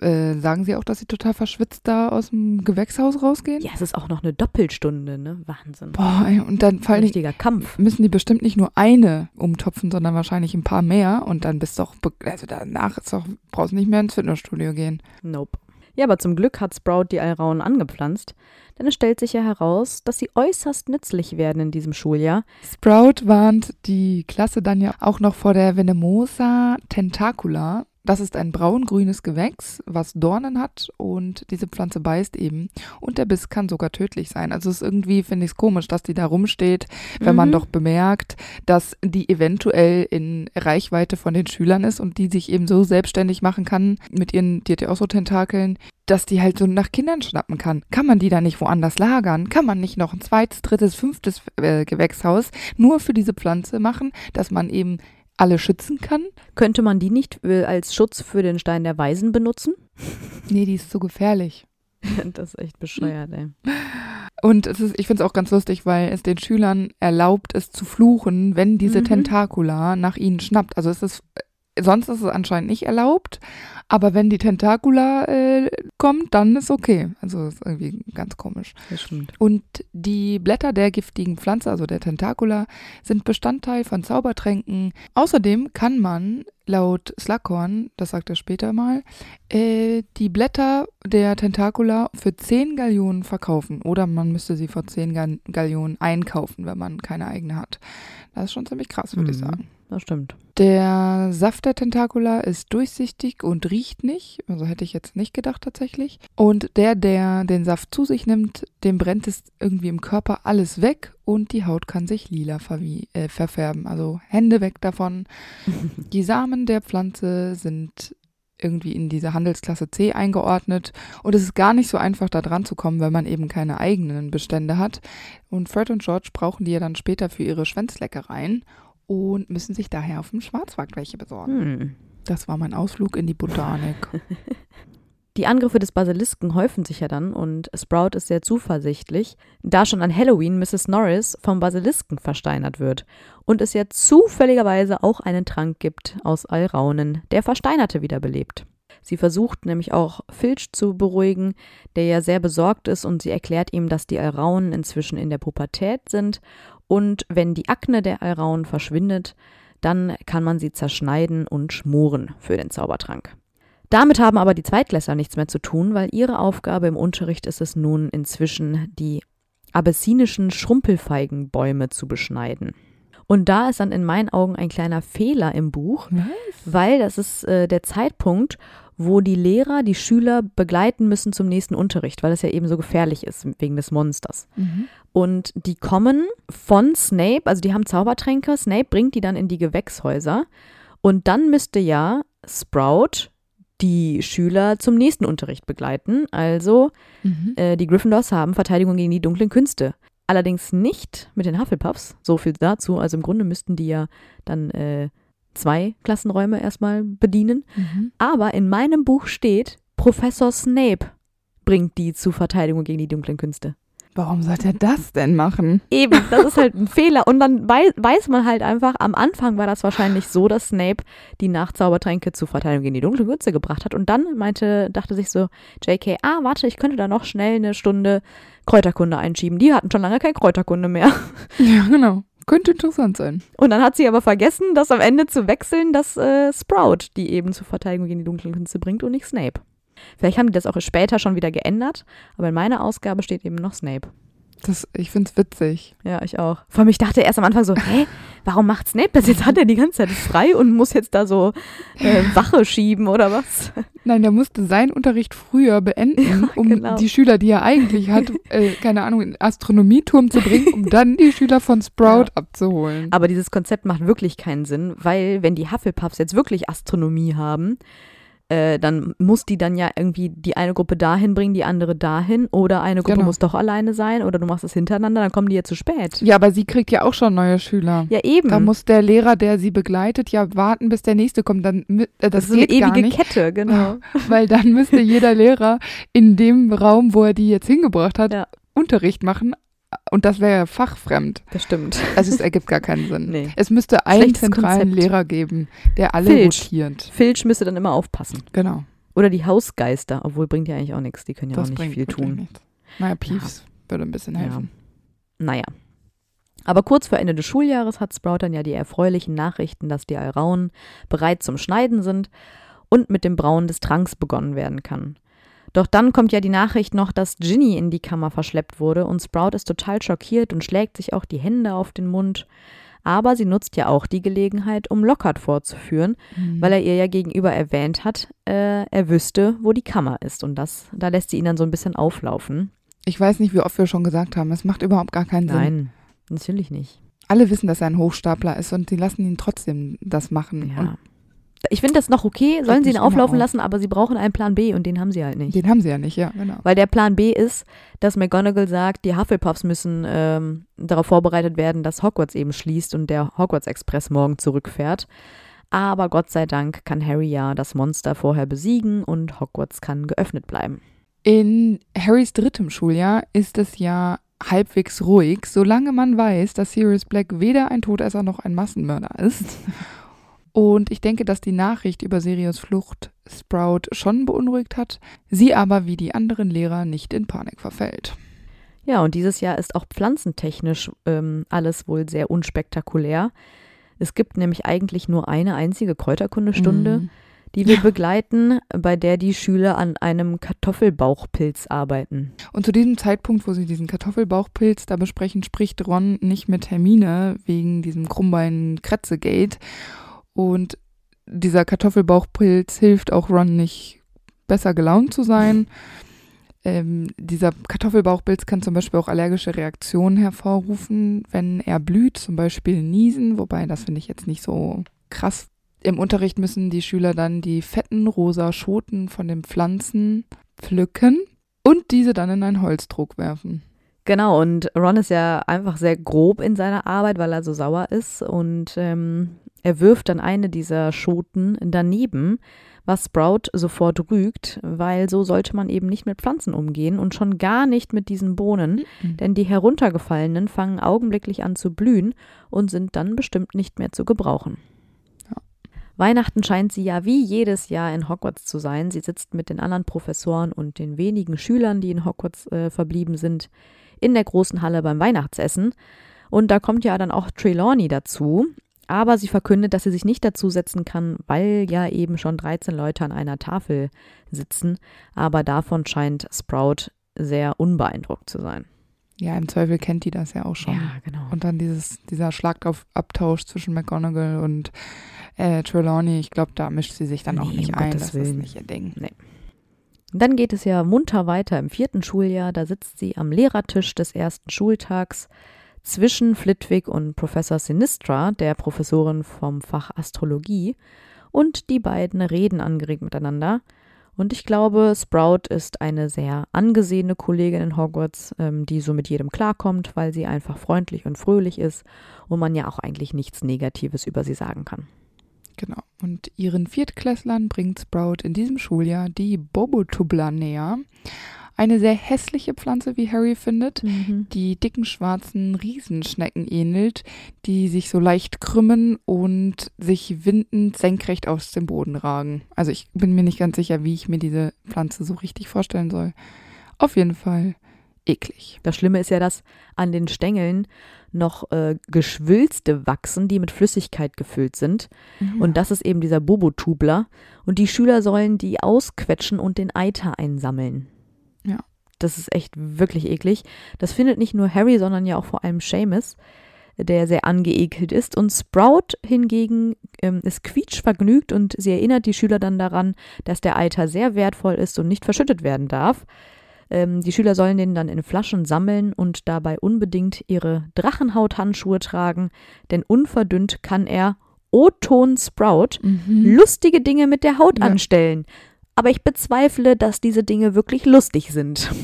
äh, sagen sie auch, dass sie total verschwitzt da aus dem Gewächshaus rausgehen. Ja, es ist auch noch eine Doppelstunde, ne? Wahnsinn. Boah, ey, und dann vor Ein allen Dingen richtiger Kampf. müssen die bestimmt nicht nur eine umtopfen, sondern wahrscheinlich ein paar mehr und dann bist du auch, also danach ist doch, brauchst nicht mehr ins Fitnessstudio gehen. Nope. Ja, aber zum Glück hat Sprout die Alraunen angepflanzt, denn es stellt sich ja heraus, dass sie äußerst nützlich werden in diesem Schuljahr. Sprout warnt die Klasse dann ja auch noch vor der Venemosa tentacula. Das ist ein braungrünes Gewächs, was Dornen hat und diese Pflanze beißt eben. Und der Biss kann sogar tödlich sein. Also es ist irgendwie, finde ich es komisch, dass die da rumsteht, wenn man Mhm. doch bemerkt, dass die eventuell in Reichweite von den Schülern ist und die sich eben so selbstständig machen kann mit ihren, die hat ja auch so Tentakeln, dass die halt so nach Kindern schnappen kann. Kann man die da nicht woanders lagern? Kann man nicht noch ein zweites, drittes, fünftes äh, Gewächshaus nur für diese Pflanze machen, dass man eben alle schützen kann? Könnte man die nicht äh, als Schutz für den Stein der Weisen benutzen? Nee, die ist zu gefährlich. das ist echt bescheuert, ey. Und es ist, ich finde es auch ganz lustig, weil es den Schülern erlaubt ist zu fluchen, wenn diese Mhm. Tentakula nach ihnen schnappt. Also es ist sonst ist es anscheinend nicht erlaubt, aber wenn die Tentakula äh, kommt, dann ist okay. Also ist irgendwie ganz komisch. Das stimmt. Und die Blätter der giftigen Pflanze, also der Tentakula, sind Bestandteil von Zaubertränken. Außerdem kann man laut Slughorn, das sagt er später mal, äh, die Blätter der Tentakula für 10 Gallionen verkaufen. Oder man müsste sie für 10 Ga- Gallionen einkaufen, wenn man keine eigene hat. Das ist schon ziemlich krass, würde ich Mhm. sagen. Das stimmt. Der Saft der Tentakula ist durchsichtig und riecht nicht. Also hätte ich jetzt nicht gedacht tatsächlich. Und der, der den Saft zu sich nimmt, dem brennt es irgendwie im Körper alles weg und die Haut kann sich lila äh, verfärben. Also Hände weg davon. Die Samen der Pflanze sind irgendwie in diese Handelsklasse C eingeordnet und es ist gar nicht so einfach da dran zu kommen, wenn man eben keine eigenen Bestände hat. Und Fred und George brauchen die ja dann später für ihre Schwänzleckereien und müssen sich daher auf dem Schwarzmarkt welche besorgen. Hm. Das war mein Ausflug in die Botanik. Die Angriffe des Basilisken häufen sich ja dann und Sprout ist sehr zuversichtlich, da schon an Halloween Mrs. Norris vom Basilisken versteinert wird und es ja zufälligerweise auch einen Trank gibt aus Alraunen, der Versteinerte wiederbelebt. Sie versucht nämlich auch Filch zu beruhigen, der ja sehr besorgt ist und sie erklärt ihm, dass die Alraunen inzwischen in der Pubertät sind und wenn die Akne der Alraunen verschwindet, dann kann man sie zerschneiden und schmoren für den Zaubertrank. Damit haben aber die Zweitklässler nichts mehr zu tun, weil ihre Aufgabe im Unterricht ist es nun inzwischen, die abessinischen Schrumpelfeigenbäume zu beschneiden. Und da ist dann in meinen Augen ein kleiner Fehler im Buch, weil das ist äh, der Zeitpunkt, wo die Lehrer die Schüler begleiten müssen zum nächsten Unterricht, weil es ja eben so gefährlich ist wegen des Monsters. Mhm. Und die kommen von Snape, also die haben Zaubertränke, Snape bringt die dann in die Gewächshäuser und dann müsste ja Sprout die Schüler zum nächsten Unterricht begleiten. Also Mhm. äh, die Gryffindors haben Verteidigung gegen die dunklen Künste. Allerdings nicht mit den Hufflepuffs, so viel dazu. Also im Grunde müssten die ja dann äh, zwei Klassenräume erstmal bedienen. Mhm. Aber in meinem Buch steht, Professor Snape bringt die zur Verteidigung gegen die dunklen Künste. Warum sollte er das denn machen? Eben, das ist halt ein Fehler. Und dann wei weiß man halt einfach, am Anfang war das wahrscheinlich so, dass Snape die Nachzaubertränke zur Verteidigung gegen die dunkle Künste gebracht hat. Und dann meinte, dachte sich so, JK, ah, warte, ich könnte da noch schnell eine Stunde Kräuterkunde einschieben. Die hatten schon lange kein Kräuterkunde mehr. Ja, genau. Könnte interessant sein. Und dann hat sie aber vergessen, das am Ende zu wechseln, dass äh, Sprout die eben zur Verteidigung gegen die dunklen Künste bringt und nicht Snape. Vielleicht haben die das auch später schon wieder geändert, aber in meiner Ausgabe steht eben noch Snape. Das, ich finde es witzig. Ja, ich auch. Vor allem, ich dachte erst am Anfang so, hä, warum macht Snape das? Jetzt hat er die ganze Zeit frei und muss jetzt da so äh, Wache schieben oder was? Nein, der musste seinen Unterricht früher beenden, Ja, um genau. die Schüler, die er eigentlich hat, äh, keine Ahnung, in den Astronomieturm zu bringen, um dann die Schüler von Sprout abzuholen. Aber dieses Konzept macht wirklich keinen Sinn, weil wenn die Hufflepuffs jetzt wirklich Astronomie haben, äh, dann muss die dann ja irgendwie die eine Gruppe dahin bringen, die andere dahin oder eine Gruppe Genau. muss doch alleine sein oder du machst es hintereinander, dann kommen die ja zu spät. Ja, aber sie kriegt ja auch schon neue Schüler. Ja, eben. Da muss der Lehrer, der sie begleitet, ja warten, bis der nächste kommt. Dann, äh, das das ist so eine ewige nicht, Kette, genau. weil dann müsste jeder Lehrer in dem Raum, wo er die jetzt hingebracht hat, Ja. Unterricht machen. Und das wäre ja fachfremd. Das stimmt. Also es ergibt gar keinen Sinn. Nee. Es müsste einen Schlechtes zentralen Konzept. Lehrer geben, der alle Filch. rotiert. Filch müsste dann immer aufpassen. Genau. Oder die Hausgeister, obwohl bringt ja eigentlich auch nichts, die können ja das auch nicht viel tun. nichts. Naja, Peeves würde ein bisschen Ja. helfen. Naja. Aber kurz vor Ende des Schuljahres hat Sprout dann ja die erfreulichen Nachrichten, dass die Alraunen bereit zum Schneiden sind und mit dem Brauen des Tranks begonnen werden kann. Doch dann kommt ja die Nachricht noch, dass Ginny in die Kammer verschleppt wurde und Sprout ist total schockiert und schlägt sich auch die Hände auf den Mund. Aber sie nutzt ja auch die Gelegenheit, um Lockhart vorzuführen, Mhm. weil er ihr ja gegenüber erwähnt hat, äh, er wüsste, wo die Kammer ist. Und das, da lässt sie ihn dann so ein bisschen auflaufen. Ich weiß nicht, wie oft wir schon gesagt haben, es macht überhaupt gar keinen Sinn. Nein, natürlich nicht. Alle wissen, dass er ein Hochstapler ist und sie lassen ihn trotzdem das machen. Und Ja. Ich finde das noch okay, sollen sie ihn auflaufen auf. lassen, aber sie brauchen einen Plan B und den haben sie halt nicht. den haben sie ja nicht, ja, genau. Weil der Plan B ist, dass McGonagall sagt, die Hufflepuffs müssen ähm, darauf vorbereitet werden, dass Hogwarts eben schließt und der Hogwarts Express morgen zurückfährt. Aber Gott sei Dank kann Harry ja das Monster vorher besiegen und Hogwarts kann geöffnet bleiben. In Harrys drittem Schuljahr ist es ja halbwegs ruhig, solange man weiß, dass Sirius Black weder ein Todesser noch ein Massenmörder ist. Und ich denke, dass die Nachricht über Sirius Flucht Sprout schon beunruhigt hat, sie aber wie die anderen Lehrer nicht in Panik verfällt. Ja, und dieses Jahr ist auch pflanzentechnisch ähm, alles wohl sehr unspektakulär. Es gibt nämlich eigentlich nur eine einzige Kräuterkundestunde, Mhm. die wir Ja. begleiten, bei der die Schüler an einem Kartoffelbauchpilz arbeiten. Und zu diesem Zeitpunkt, wo sie diesen Kartoffelbauchpilz da besprechen, spricht Ron nicht mit Hermine wegen diesem Krummbein-Kretze-Gate. Und dieser Kartoffelbauchpilz hilft auch Ron nicht, besser gelaunt zu sein. Ähm, dieser Kartoffelbauchpilz kann zum Beispiel auch allergische Reaktionen hervorrufen, wenn er blüht, zum Beispiel Niesen, wobei das finde ich jetzt nicht so krass. Im Unterricht müssen die Schüler dann die fetten rosa Schoten von den Pflanzen pflücken und diese dann in einen Holzdruck werfen. Genau, und Ron ist ja einfach sehr grob in seiner Arbeit, weil er so sauer ist. Und ähm, er wirft dann eine dieser Schoten daneben, was Sprout sofort rügt, weil so sollte man eben nicht mit Pflanzen umgehen und schon gar nicht mit diesen Bohnen, denn die heruntergefallenen fangen augenblicklich an zu blühen und sind dann bestimmt nicht mehr zu gebrauchen. Ja. Weihnachten scheint sie ja wie jedes Jahr in Hogwarts zu sein. Sie sitzt mit den anderen Professoren und den wenigen Schülern, die in Hogwarts äh, verblieben sind, in der großen Halle beim Weihnachtsessen. Und da kommt ja dann auch Trelawney dazu. Aber sie verkündet, dass sie sich nicht dazusetzen kann, weil ja eben schon 13 Leute an einer Tafel sitzen. Aber davon scheint Sprout sehr unbeeindruckt zu sein. Ja, im Zweifel kennt die das ja auch schon. genau. Und dann dieses, dieser Schlagabtausch zwischen McGonagall und äh, Trelawney, ich glaube, da mischt sie sich dann auch Nee, nicht um ein. Gottes Das ist Willen. nicht ihr Ding. Dann geht es ja munter weiter im vierten Schuljahr. Da sitzt sie am Lehrertisch des ersten Schultags zwischen Flitwick und Professor Sinistra, der Professorin vom Fach Astrologie. Und die beiden reden angeregt miteinander. Und ich glaube, Sprout ist eine sehr angesehene Kollegin in Hogwarts, ähm, die so mit jedem klarkommt, weil sie einfach freundlich und fröhlich ist und man ja auch eigentlich nichts Negatives über sie sagen kann. Genau. Und ihren Viertklässlern bringt Sprout in diesem Schuljahr die Bobotubla näher. Eine sehr hässliche Pflanze, wie Harry findet, die dicken schwarzen Riesenschnecken ähnelt, die sich so leicht krümmen und sich windend senkrecht aus dem Boden ragen. Also ich bin mir nicht ganz sicher, wie ich mir diese Pflanze so richtig vorstellen soll. Auf jeden Fall eklig. Das Schlimme ist ja, dass an den Stängeln noch äh, Geschwülste wachsen, die mit Flüssigkeit gefüllt sind. Und das ist eben dieser Bobotubler. Und die Schüler sollen die ausquetschen und den Eiter einsammeln. Das ist echt wirklich eklig. Das findet nicht nur Harry, sondern ja auch vor allem Seamus, der sehr angeekelt ist. Und Sprout hingegen ähm, ist quietschvergnügt und sie erinnert die Schüler dann daran, dass der Eiter sehr wertvoll ist und nicht verschüttet werden darf. Ähm, die Schüler sollen den dann in Flaschen sammeln und dabei unbedingt ihre Drachenhauthandschuhe tragen, denn unverdünnt kann er O-Ton Sprout Mhm. lustige Dinge mit der Haut Ja. anstellen. Aber ich bezweifle, dass diese Dinge wirklich lustig sind.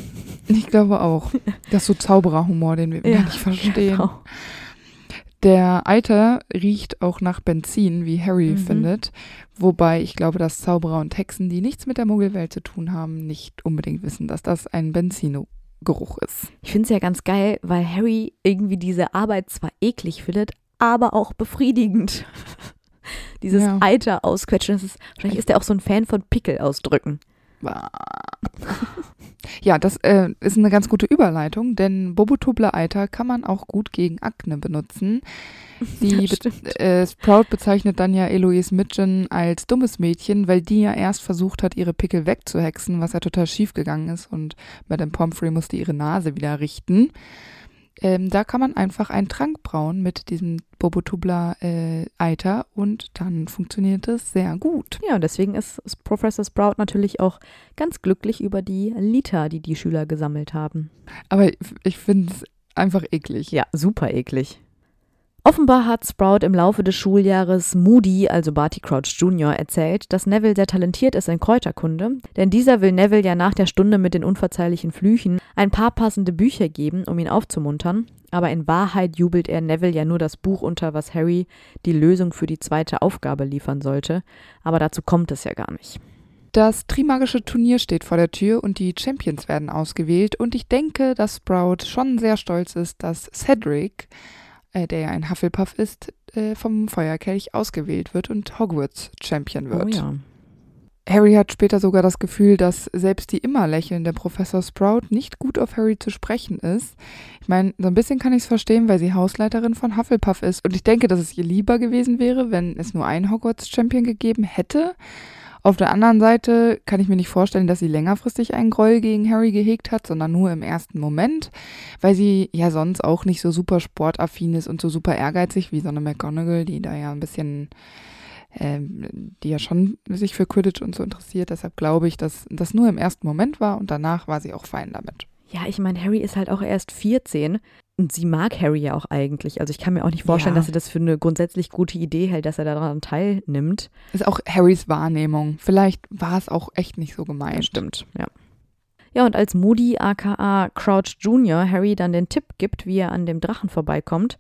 Ich glaube auch. Das ist so Zaubererhumor, den wir Ja, nicht verstehen. Genau. Der Eiter riecht auch nach Benzin, wie Harry Mhm. findet. Wobei ich glaube, dass Zauberer und Hexen, die nichts mit der Muggelwelt zu tun haben, nicht unbedingt wissen, dass das ein Benzingeruch ist. Ich finde es ja ganz geil, weil Harry irgendwie diese Arbeit zwar eklig findet, aber auch befriedigend. Dieses Ja. Eiter ausquetschen, das ist, wahrscheinlich ist er auch so ein Fan von Pickel ausdrücken. Ja, das äh, ist eine ganz gute Überleitung, denn Bobotubler Eiter kann man auch gut gegen Akne benutzen. Die be äh, Sprout bezeichnet dann ja Eloise Midgen als dummes Mädchen, weil die ja erst versucht hat, ihre Pickel wegzuhexen, was ja total schief gegangen ist und Madame Pomfrey musste ihre Nase wieder richten. Ähm, da kann man einfach einen Trank brauen mit diesem Bobotubler-Eiter äh, und dann funktioniert es sehr gut. Ja, und deswegen ist Professor Sprout natürlich auch ganz glücklich über die Liter, die die Schüler gesammelt haben. Aber ich finde es einfach eklig. Ja, super eklig. Offenbar hat Sprout im Laufe des Schuljahres Moody, also Barty Crouch Jr., erzählt, dass Neville sehr talentiert ist in Kräuterkunde, denn dieser will Neville ja nach der Stunde mit den unverzeihlichen Flüchen ein paar passende Bücher geben, um ihn aufzumuntern, aber in Wahrheit jubelt er Neville ja nur das Buch unter, was Harry die Lösung für die zweite Aufgabe liefern sollte, aber dazu kommt es ja gar nicht. Das Trimagische Turnier steht vor der Tür und die Champions werden ausgewählt und ich denke, dass Sprout schon sehr stolz ist, dass Cedric äh, der ja ein Hufflepuff ist, äh, vom Feuerkelch ausgewählt wird und Hogwarts Champion wird. Oh ja. Harry hat später sogar das Gefühl, dass selbst die immer lächelnde Professor Sprout nicht gut auf Harry zu sprechen ist. Ich meine, so ein bisschen kann ich es verstehen, weil sie Hausleiterin von Hufflepuff ist. Und ich denke, dass es ihr lieber gewesen wäre, wenn es nur einen Hogwarts-Champion gegeben hätte. Auf der anderen Seite kann ich mir nicht vorstellen, dass sie längerfristig einen Groll gegen Harry gehegt hat, sondern nur im ersten Moment, weil sie ja sonst auch nicht so super sportaffin ist und so super ehrgeizig wie so eine McGonagall, die da ja ein bisschen, äh, die ja schon sich für Quidditch und so interessiert. Deshalb glaube ich, dass das nur im ersten Moment war und danach war sie auch fein damit. Ja, ich meine, Harry ist halt auch erst 14. Und sie mag Harry ja auch eigentlich. Also ich kann mir auch nicht vorstellen, ja. dass sie das für eine grundsätzlich gute Idee hält, dass er daran teilnimmt. Ist auch Harrys Wahrnehmung. Vielleicht war es auch echt nicht so gemeint. stimmt, ja. Ja, und als Moody aka Crouch Jr. Harry dann den Tipp gibt, wie er an dem Drachen vorbeikommt,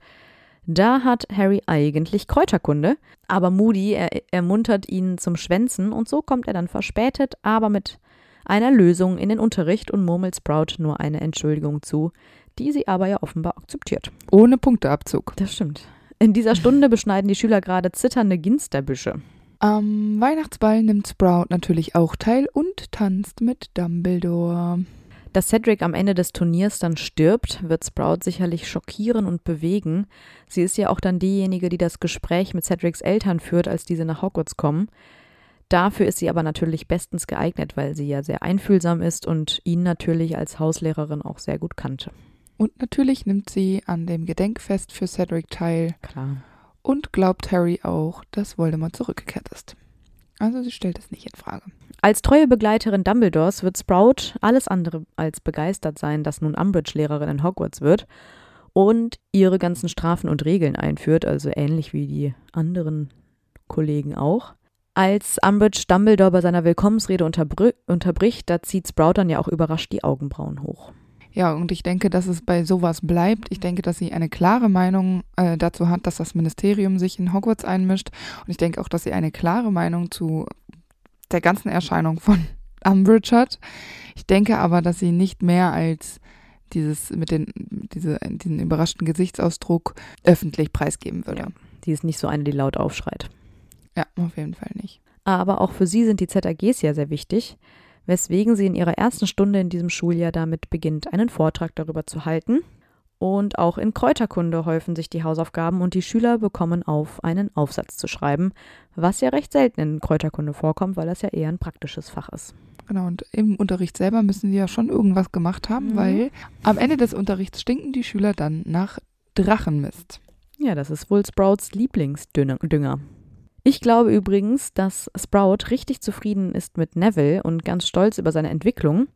da hat Harry eigentlich Kräuterkunde, aber Moody er ermuntert ihn zum Schwänzen und so kommt er dann verspätet, aber mit einer Lösung in den Unterricht und murmelt Sprout nur eine Entschuldigung zu, die sie aber ja offenbar akzeptiert. Ohne Punkteabzug. Das stimmt. In dieser Stunde beschneiden die Schüler gerade zitternde Ginsterbüsche. Am Weihnachtsball nimmt Sprout natürlich auch teil und tanzt mit Dumbledore. Dass Cedric am Ende des Turniers dann stirbt, wird Sprout sicherlich schockieren und bewegen. Sie ist ja auch dann diejenige, die das Gespräch mit Cedrics Eltern führt, als diese nach Hogwarts kommen. Dafür ist sie aber natürlich bestens geeignet, weil sie ja sehr einfühlsam ist und ihn natürlich als Hauslehrerin auch sehr gut kannte. Und natürlich nimmt sie an dem Gedenkfest für Cedric teil. Klar. Und glaubt Harry auch, dass Voldemort zurückgekehrt ist. Also sie stellt es nicht in Frage. Als treue Begleiterin Dumbledores wird Sprout alles andere als begeistert sein, dass nun Umbridge Lehrerin in Hogwarts wird und ihre ganzen Strafen und Regeln einführt, also ähnlich wie die anderen Kollegen auch. Als Umbridge Dumbledore bei seiner Willkommensrede unterbricht, da zieht Sprout dann ja auch überrascht die Augenbrauen hoch. Ja, und ich denke, dass es bei sowas bleibt. Ich denke, dass sie eine klare Meinung äh, dazu hat, dass das Ministerium sich in Hogwarts einmischt. Und ich denke auch, dass sie eine klare Meinung zu der ganzen Erscheinung von Umbridge hat. Ich denke aber, dass sie nicht mehr als dieses mit den, diese, diesen überraschten Gesichtsausdruck öffentlich preisgeben würde. Ja, sie ist nicht so eine, die laut aufschreit. Ja, auf jeden Fall nicht. Aber auch für sie sind die ZAGs ja sehr wichtig, weswegen sie in ihrer ersten Stunde in diesem Schuljahr damit beginnt, einen Vortrag darüber zu halten. Und auch in Kräuterkunde häufen sich die Hausaufgaben und die Schüler bekommen auf, einen Aufsatz zu schreiben, was ja recht selten in Kräuterkunde vorkommt, weil das ja eher ein praktisches Fach ist. Genau, und im Unterricht selber müssen sie ja schon irgendwas gemacht haben, mhm. weil am Ende des Unterrichts stinken die Schüler dann nach Drachenmist. Ja, das ist wohl Sprouts Lieblingsdünger. Ich glaube übrigens, dass Sprout richtig zufrieden ist mit Neville und ganz stolz über seine Entwicklung,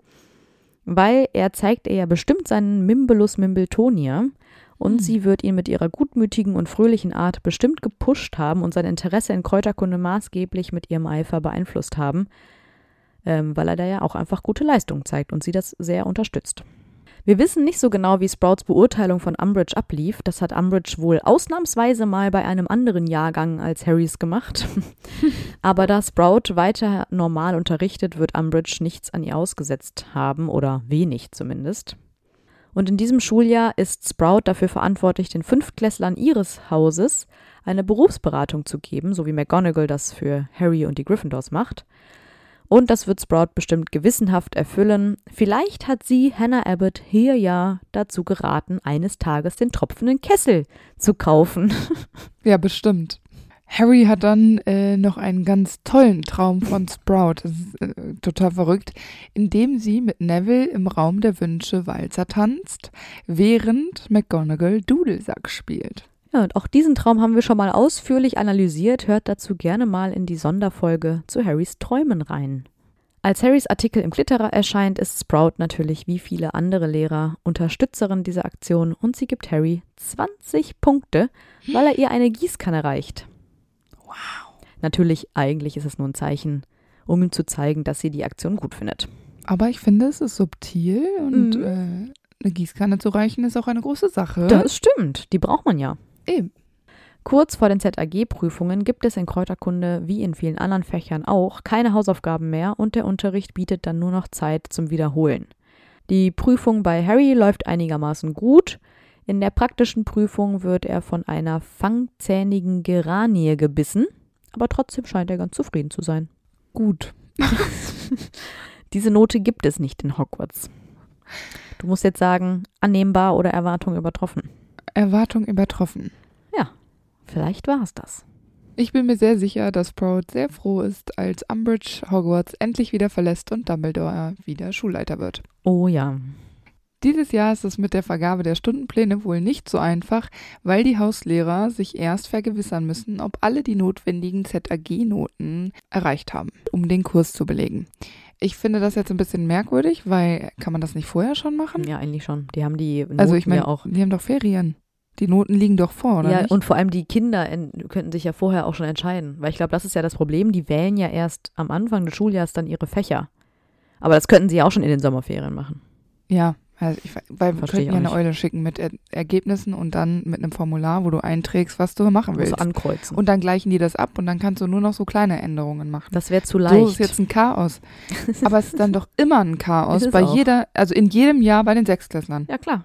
weil er zeigt er ja bestimmt seinen Mimbelus Mimbletonia und mhm. sie wird ihn mit ihrer gutmütigen und fröhlichen Art bestimmt gepusht haben und sein Interesse in Kräuterkunde maßgeblich mit ihrem Eifer beeinflusst haben, ähm, weil er da ja auch einfach gute Leistung zeigt und sie das sehr unterstützt. Wir wissen nicht so genau, wie Sprouts Beurteilung von Umbridge ablief. Das hat Umbridge wohl ausnahmsweise mal bei einem anderen Jahrgang als Harrys gemacht. Aber da Sprout weiter normal unterrichtet, wird Umbridge nichts an ihr ausgesetzt haben oder wenig zumindest. Und in diesem Schuljahr ist Sprout dafür verantwortlich, den Fünftklässlern ihres Hauses eine Berufsberatung zu geben, so wie McGonagall das für Harry und die Gryffindors macht. Und das wird Sprout bestimmt gewissenhaft erfüllen. Vielleicht hat sie Hannah Abbott hier ja dazu geraten, eines Tages den tropfenden Kessel zu kaufen. Ja, bestimmt. Harry hat dann äh, noch einen ganz tollen Traum von Sprout, das ist äh, total verrückt, in dem sie mit Neville im Raum der Wünsche Walzer tanzt, während McGonagall Dudelsack spielt. Ja, und auch diesen Traum haben wir schon mal ausführlich analysiert. Hört dazu gerne mal in die Sonderfolge zu Harrys Träumen rein. Als Harrys Artikel im Glitterer erscheint, ist Sprout natürlich wie viele andere Lehrer Unterstützerin dieser Aktion und sie gibt Harry 20 Punkte, weil er ihr eine Gießkanne reicht. Wow. Natürlich, eigentlich ist es nur ein Zeichen, um ihm zu zeigen, dass sie die Aktion gut findet. Aber ich finde, es ist subtil und Mhm. äh, eine Gießkanne zu reichen ist auch eine große Sache. Das stimmt, die braucht man ja. Eben. Kurz vor den ZAG-Prüfungen gibt es in Kräuterkunde wie in vielen anderen Fächern auch keine Hausaufgaben mehr und der Unterricht bietet dann nur noch Zeit zum Wiederholen. Die Prüfung bei Harry läuft einigermaßen gut. In der praktischen Prüfung wird er von einer fangzähnigen Geranie gebissen, aber trotzdem scheint er ganz zufrieden zu sein. Gut. Diese Note gibt es nicht in Hogwarts. Du musst jetzt sagen, annehmbar oder Erwartung übertroffen. Erwartung übertroffen. Vielleicht war es das. Ich bin mir sehr sicher, dass Sprout sehr froh ist, als Umbridge Hogwarts endlich wieder verlässt und Dumbledore wieder Schulleiter wird. Oh ja. Dieses Jahr ist es mit der Vergabe der Stundenpläne wohl nicht so einfach, weil die Hauslehrer sich erst vergewissern müssen, ob alle die notwendigen ZAG-Noten erreicht haben, um den Kurs zu belegen. Ich finde das jetzt ein bisschen merkwürdig, weil kann man das nicht vorher schon machen? Ja, eigentlich schon. Die haben die Noten also ich meine, ja auch. die haben doch Ferien. Die Noten liegen doch vor, oder Ja, nicht? und vor allem die Kinder en- könnten sich ja vorher auch schon entscheiden. Weil ich glaube, das ist ja das Problem. Die wählen ja erst am Anfang des Schuljahres dann ihre Fächer. Aber das könnten sie ja auch schon in den Sommerferien machen. Ja, also ich, weil wir Versteh könnten ja eine. Eule schicken mit er Ergebnissen und dann mit einem Formular, wo du einträgst, was du machen willst. du ankreuzen. Und dann gleichen die das ab und dann kannst du nur noch so kleine Änderungen machen. das wäre zu So leicht. ist jetzt ein Chaos. Aber es ist dann doch immer ein Chaos bei auch. jeder, also in jedem Jahr bei den Sechstklässlern. ja, klar.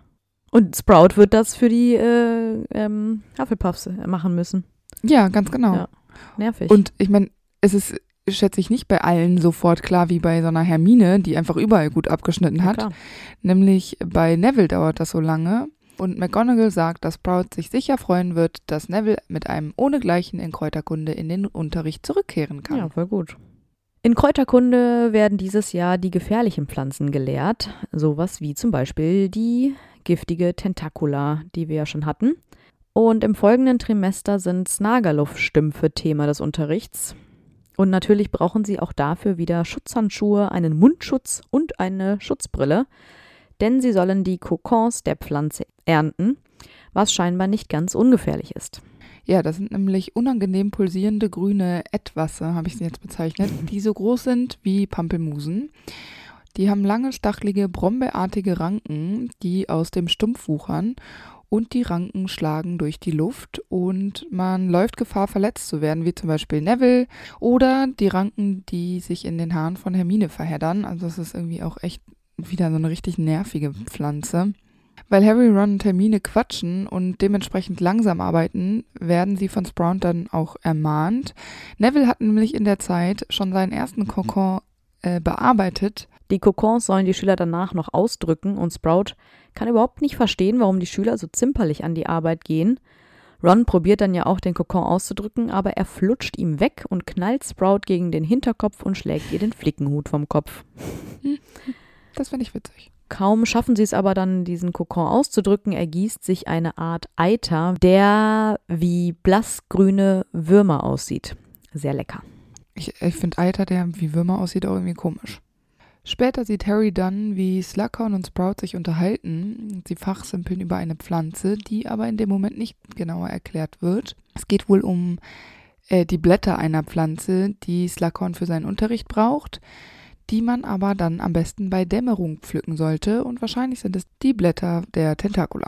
Und Sprout wird das für die äh, ähm, Hufflepuffs machen müssen. Ja, ganz genau. Ja. Nervig. Und ich meine, es ist, schätze ich, nicht bei allen sofort klar wie bei so einer Hermine, die einfach überall gut abgeschnitten Ja, hat. klar. Nämlich bei Neville dauert das so lange. Und McGonagall sagt, dass Sprout sich sicher freuen wird, dass Neville mit einem Ohnegleichen in Kräuterkunde in den Unterricht zurückkehren kann. Ja, voll gut. In Kräuterkunde werden dieses Jahr die gefährlichen Pflanzen gelehrt. Sowas wie zum Beispiel die giftige Tentacula, die wir ja schon hatten. Und im folgenden Trimester sind Snagerluff-Stümpfe Thema des Unterrichts. Und natürlich brauchen sie auch dafür wieder Schutzhandschuhe, einen Mundschutz und eine Schutzbrille, denn sie sollen die Kokons der Pflanze ernten, was scheinbar nicht ganz ungefährlich ist. Ja, das sind nämlich unangenehm pulsierende grüne Etwasse, habe ich sie jetzt bezeichnet, die so groß sind wie Pampelmusen. Die haben lange, stachelige, brombeerartige Ranken, die aus dem Stumpf wuchern. Und die Ranken schlagen durch die Luft und man läuft Gefahr, verletzt zu werden, wie zum Beispiel Neville oder die Ranken, die sich in den Haaren von Hermine verheddern. Also es ist irgendwie auch echt wieder so eine richtig nervige Pflanze. Weil Harry, Ron und Hermine quatschen und dementsprechend langsam arbeiten, werden sie von Sprout dann auch ermahnt. Neville hat nämlich in der Zeit schon seinen ersten Kokon äh, bearbeitet. Die Kokons sollen die Schüler danach noch ausdrücken und Sprout kann überhaupt nicht verstehen, warum die Schüler so zimperlich an die Arbeit gehen. Ron probiert dann ja auch den Kokon auszudrücken, aber er flutscht ihm weg und knallt Sprout gegen den Hinterkopf und schlägt ihr den Flickenhut vom Kopf. Das finde ich witzig. Kaum schaffen sie es aber dann, diesen Kokon auszudrücken, ergießt sich eine Art Eiter, der wie blassgrüne Würmer aussieht. Sehr lecker. Ich, ich finde Eiter, der wie Würmer aussieht, auch irgendwie komisch. Später sieht Harry dann, wie Slughorn und Sprout sich unterhalten. Sie fachsimpeln über eine Pflanze, die aber in dem Moment nicht genauer erklärt wird. Es geht wohl um äh, die Blätter einer Pflanze, die Slughorn für seinen Unterricht braucht, die man aber dann am besten bei Dämmerung pflücken sollte. Und wahrscheinlich sind es die Blätter der Tentacula.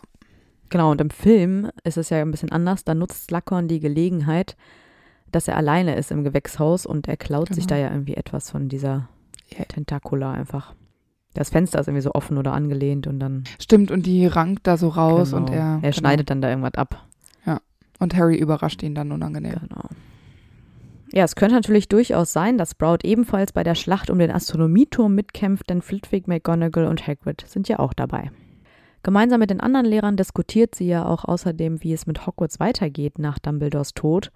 Genau, und im Film ist es ja ein bisschen anders. Da nutzt Slughorn die Gelegenheit, dass er alleine ist im Gewächshaus und er klaut sich Genau. da ja irgendwie etwas von dieser Ja. Tentacula einfach. Das Fenster ist irgendwie so offen oder angelehnt und dann Stimmt, und die rankt da so raus genau, und er, er genau. schneidet dann da irgendwas ab. Und Harry überrascht ihn dann unangenehm. Genau. Ja, es könnte natürlich durchaus sein, dass Sprout ebenfalls bei der Schlacht um den Astronomieturm mitkämpft, denn Flitwick, McGonagall und Hagrid sind ja auch dabei. Gemeinsam mit den anderen Lehrern diskutiert sie ja auch außerdem, wie es mit Hogwarts weitergeht nach Dumbledores Tod.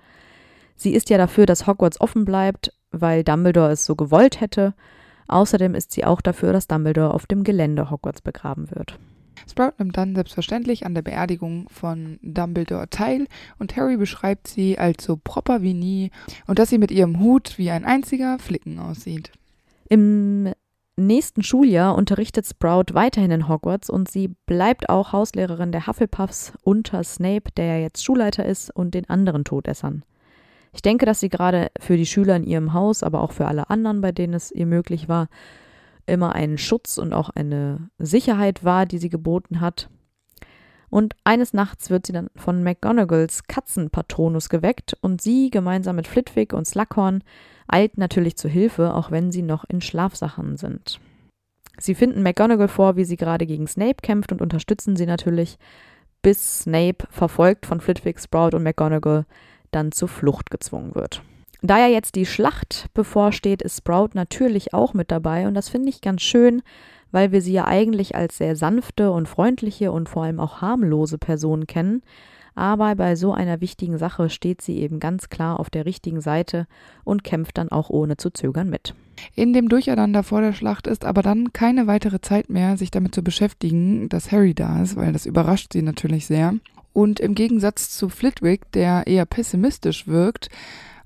Sie ist ja dafür, dass Hogwarts offen bleibt, weil Dumbledore es so gewollt hätte. Außerdem ist sie auch dafür, dass Dumbledore auf dem Gelände Hogwarts begraben wird. Sprout nimmt dann selbstverständlich an der Beerdigung von Dumbledore teil und Harry beschreibt sie als so proper wie nie und dass sie mit ihrem Hut wie ein einziger Flicken aussieht. Im nächsten Schuljahr unterrichtet Sprout weiterhin in Hogwarts und sie bleibt auch Hauslehrerin der Hufflepuffs unter Snape, der ja jetzt Schulleiter ist, und den anderen Todessern. Ich denke, dass sie gerade für die Schüler in ihrem Haus, aber auch für alle anderen, bei denen es ihr möglich war, immer einen Schutz und auch eine Sicherheit war, die sie geboten hat. Und eines Nachts wird sie dann von McGonagalls Katzenpatronus geweckt und sie gemeinsam mit Flitwick und Slughorn eilt natürlich zu Hilfe, auch wenn sie noch in Schlafsachen sind. Sie finden McGonagall vor, wie sie gerade gegen Snape kämpft und unterstützen sie natürlich, bis Snape, verfolgt von Flitwick, Sprout und McGonagall, dann zur Flucht gezwungen wird. Da ja jetzt die Schlacht bevorsteht, ist Sprout natürlich auch mit dabei und das finde ich ganz schön, weil wir sie ja eigentlich als sehr sanfte und freundliche und vor allem auch harmlose Person kennen. Aber bei so einer wichtigen Sache steht sie eben ganz klar auf der richtigen Seite und kämpft dann auch ohne zu zögern mit. In dem Durcheinander vor der Schlacht ist aber dann keine weitere Zeit mehr, sich damit zu beschäftigen, dass Harry da ist, weil das überrascht sie natürlich sehr. Und im Gegensatz zu Flitwick, der eher pessimistisch wirkt,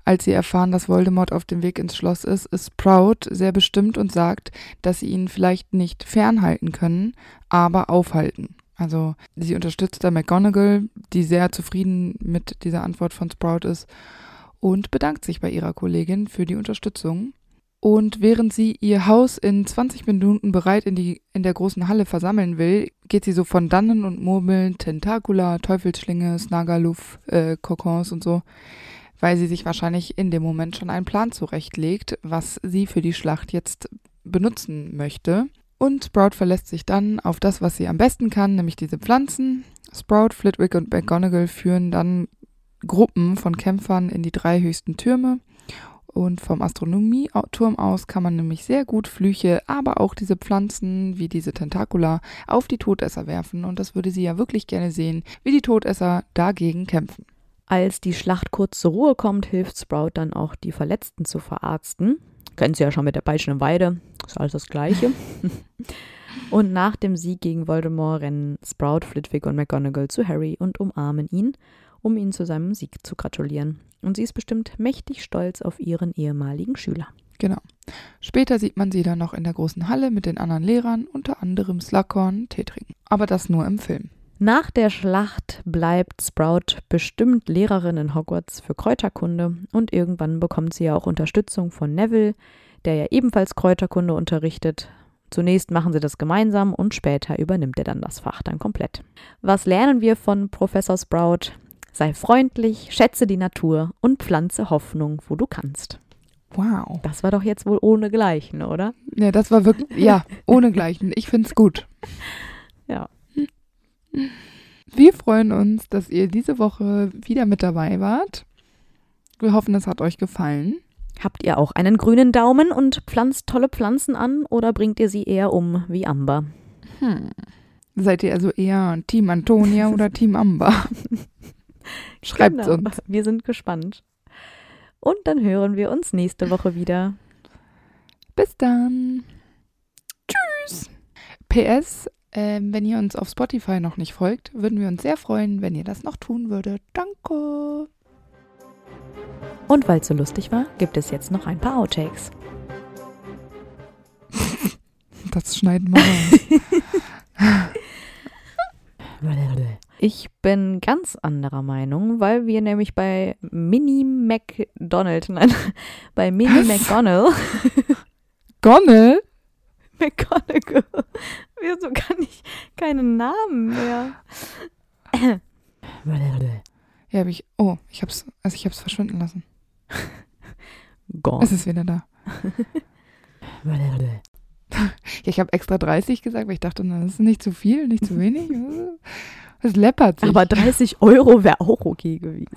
als sie erfahren, dass Voldemort auf dem Weg ins Schloss ist, ist Proud sehr bestimmt und sagt, dass sie ihn vielleicht nicht fernhalten können, aber aufhalten. Also sie unterstützt da McGonagall, die sehr zufrieden mit dieser Antwort von Sprout ist und bedankt sich bei ihrer Kollegin für die Unterstützung. Und während sie ihr Haus in 20 Minuten bereit in, die, in der großen Halle versammeln will, geht sie so von Dannen und Murmeln, Tentakula, Teufelsschlinge, Snagaluf, äh, Kokons und so weil sie sich wahrscheinlich in dem Moment schon einen Plan zurechtlegt, was sie für die Schlacht jetzt benutzen möchte. Und Sprout verlässt sich dann auf das, was sie am besten kann, nämlich diese Pflanzen. Sprout, Flitwick und McGonagall führen dann Gruppen von Kämpfern in die drei höchsten Türme. Und vom Astronomieturm aus kann man nämlich sehr gut Flüche, aber auch diese Pflanzen wie diese Tentakula auf die Todesser werfen. Und das würde sie ja wirklich gerne sehen, wie die Todesser dagegen kämpfen. Als die Schlacht kurz zur Ruhe kommt, hilft Sprout dann auch, die Verletzten zu verarzten. Kennen Sie ja schon mit der peitschenden Weide, ist alles das Gleiche. und nach dem Sieg gegen Voldemort rennen Sprout, Flitwick und McGonagall zu Harry und umarmen ihn, um ihn zu seinem Sieg zu gratulieren. Und sie ist bestimmt mächtig stolz auf ihren ehemaligen Schüler. Genau. Später sieht man sie dann noch in der großen Halle mit den anderen Lehrern, unter anderem Slughorn, Tee trinken. Aber das nur im Film. Nach der Schlacht bleibt Sprout bestimmt Lehrerin in Hogwarts für Kräuterkunde und irgendwann bekommt sie ja auch Unterstützung von Neville, der ja ebenfalls Kräuterkunde unterrichtet. Zunächst machen sie das gemeinsam und später übernimmt er dann das Fach dann komplett. Was lernen wir von Professor Sprout? Sei freundlich, schätze die Natur und pflanze Hoffnung, wo du kannst. Wow. Das war doch jetzt wohl ohne Gleichen, oder? Ja, das war wirklich, ja, ohne Gleichen. Ich finde es gut. Ja. Wir freuen uns, dass ihr diese Woche wieder mit dabei wart. Wir hoffen, es hat euch gefallen. Habt ihr auch einen grünen Daumen und pflanzt tolle Pflanzen an oder bringt ihr sie eher um wie Amber? Hm. Seid ihr also eher Team Antonia oder Team Amber? Schreibt genau. uns. Wir sind gespannt. Und dann hören wir uns nächste Woche wieder. Bis dann. Tschüss. PS, ähm, wenn ihr uns auf Spotify noch nicht folgt, würden wir uns sehr freuen, wenn ihr das noch tun würdet. Danke. Und weil es so lustig war, gibt es jetzt noch ein paar Outtakes. das schneiden wir. Ich bin ganz anderer Meinung, weil wir nämlich bei Mini McDonald, nein, bei Mini McDonald. Gonnell? McGonagall. Wieso kann ich keinen Namen mehr? Ja, habe ich. Oh, ich hab's. Also ich hab's verschwinden lassen. Gone. Es ist wieder da. ja, ich habe extra 30 gesagt, weil ich dachte, das ist nicht zu viel, nicht zu wenig. Es läppert sich. Aber 30 Euro wäre auch okay gewesen.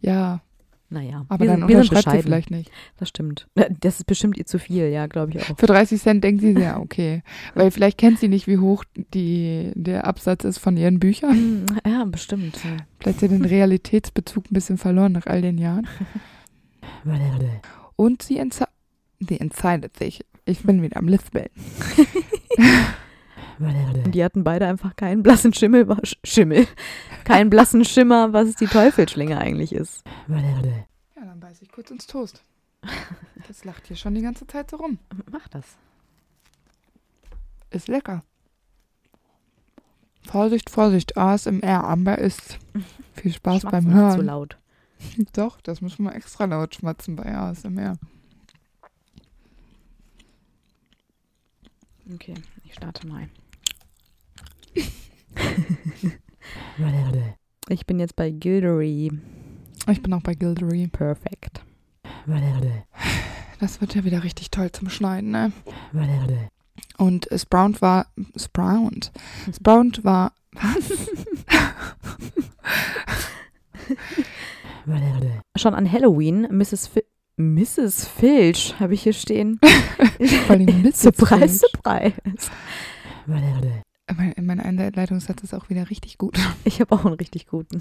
ja, Naja, Aber wir, dann sind- wir sind unterschreibt sie bescheiden. vielleicht nicht. Das stimmt. Das ist bestimmt ihr zu viel, ja, glaube ich auch. Für 30 Cent denkt sie, ja, okay. Weil vielleicht kennt sie nicht, wie hoch die, der Absatz ist von ihren Büchern. Hm, Ja, bestimmt. Vielleicht hat sie den Realitätsbezug ein bisschen verloren nach all den Jahren. Und sie, entze sie entscheidet sich. Ich bin wieder am Lispeln. Die hatten beide einfach keinen blassen Schimmel, Schimmel, keinen blassen Schimmer, was die Teufelsschlinge eigentlich ist. Ja, dann beiß ich kurz ins Toast. Das lacht hier schon die ganze Zeit so rum. Mach das. Ist lecker. Vorsicht, Vorsicht, ASMR. Amber ist. Viel Spaß Schmatzen beim ist zu Hören. laut. Doch, das müssen wir extra laut schmatzen bei ASMR. Okay, ich starte mal. Ich bin jetzt bei Gildery. Ich bin auch bei Gildery. Perfekt. Das wird ja wieder richtig toll zum Schneiden, ne? Und Sprout war. Sprout. Sprout war. Was? Schon an Halloween, Mrs. Fi Mrs. Filch habe ich hier stehen. Vor allem Mrs. Surprise, surprise. Mein, mein Einleitungssatz ist auch wieder richtig gut. Ich habe auch einen richtig guten.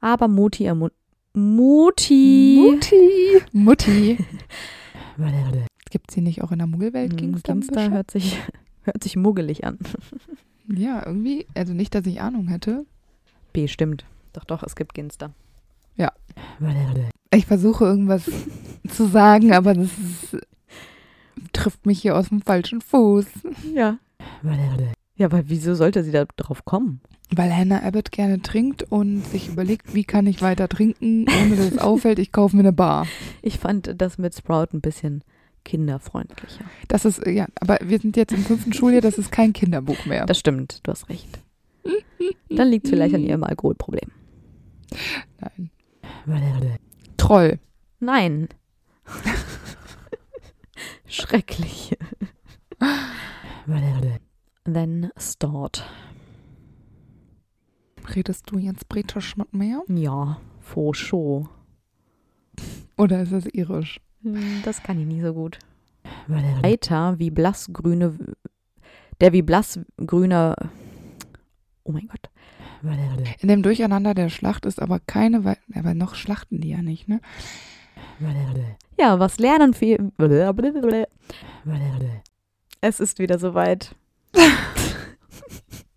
Aber Mutti, ermu- Mutti. Mutti. Mutti. Gibt sie nicht auch in der Muggelwelt? Ginster Bescheid? hört sich, hört sich muggelig an. Ja, irgendwie. Also nicht, dass ich Ahnung hätte. B, stimmt. Doch, doch, es gibt Ginster. Ich versuche irgendwas zu sagen, aber das ist, trifft mich hier aus dem falschen Fuß. Ja. Ja, aber wieso sollte sie da drauf kommen? Weil Hannah Abbott gerne trinkt und sich überlegt, wie kann ich weiter trinken, ohne dass es auffällt, ich kaufe mir eine Bar. Ich fand das mit Sprout ein bisschen kinderfreundlicher. Das ist, ja, aber wir sind jetzt im fünften Schuljahr, das ist kein Kinderbuch mehr. Das stimmt, du hast recht. Dann liegt es vielleicht an ihrem Alkoholproblem. Nein. Troll. Nein. Schrecklich. Then start. Redest du jetzt britisch mit mir? Ja, for sure. Oder ist das irisch? Hm, Das kann ich nie so gut. Weiter wie blassgrüne, der wie blassgrüner, oh mein Gott. In dem Durcheinander der Schlacht ist aber keine, aber noch schlachten die ja nicht, ne? Ja, was lernen viel. Es ist wieder soweit.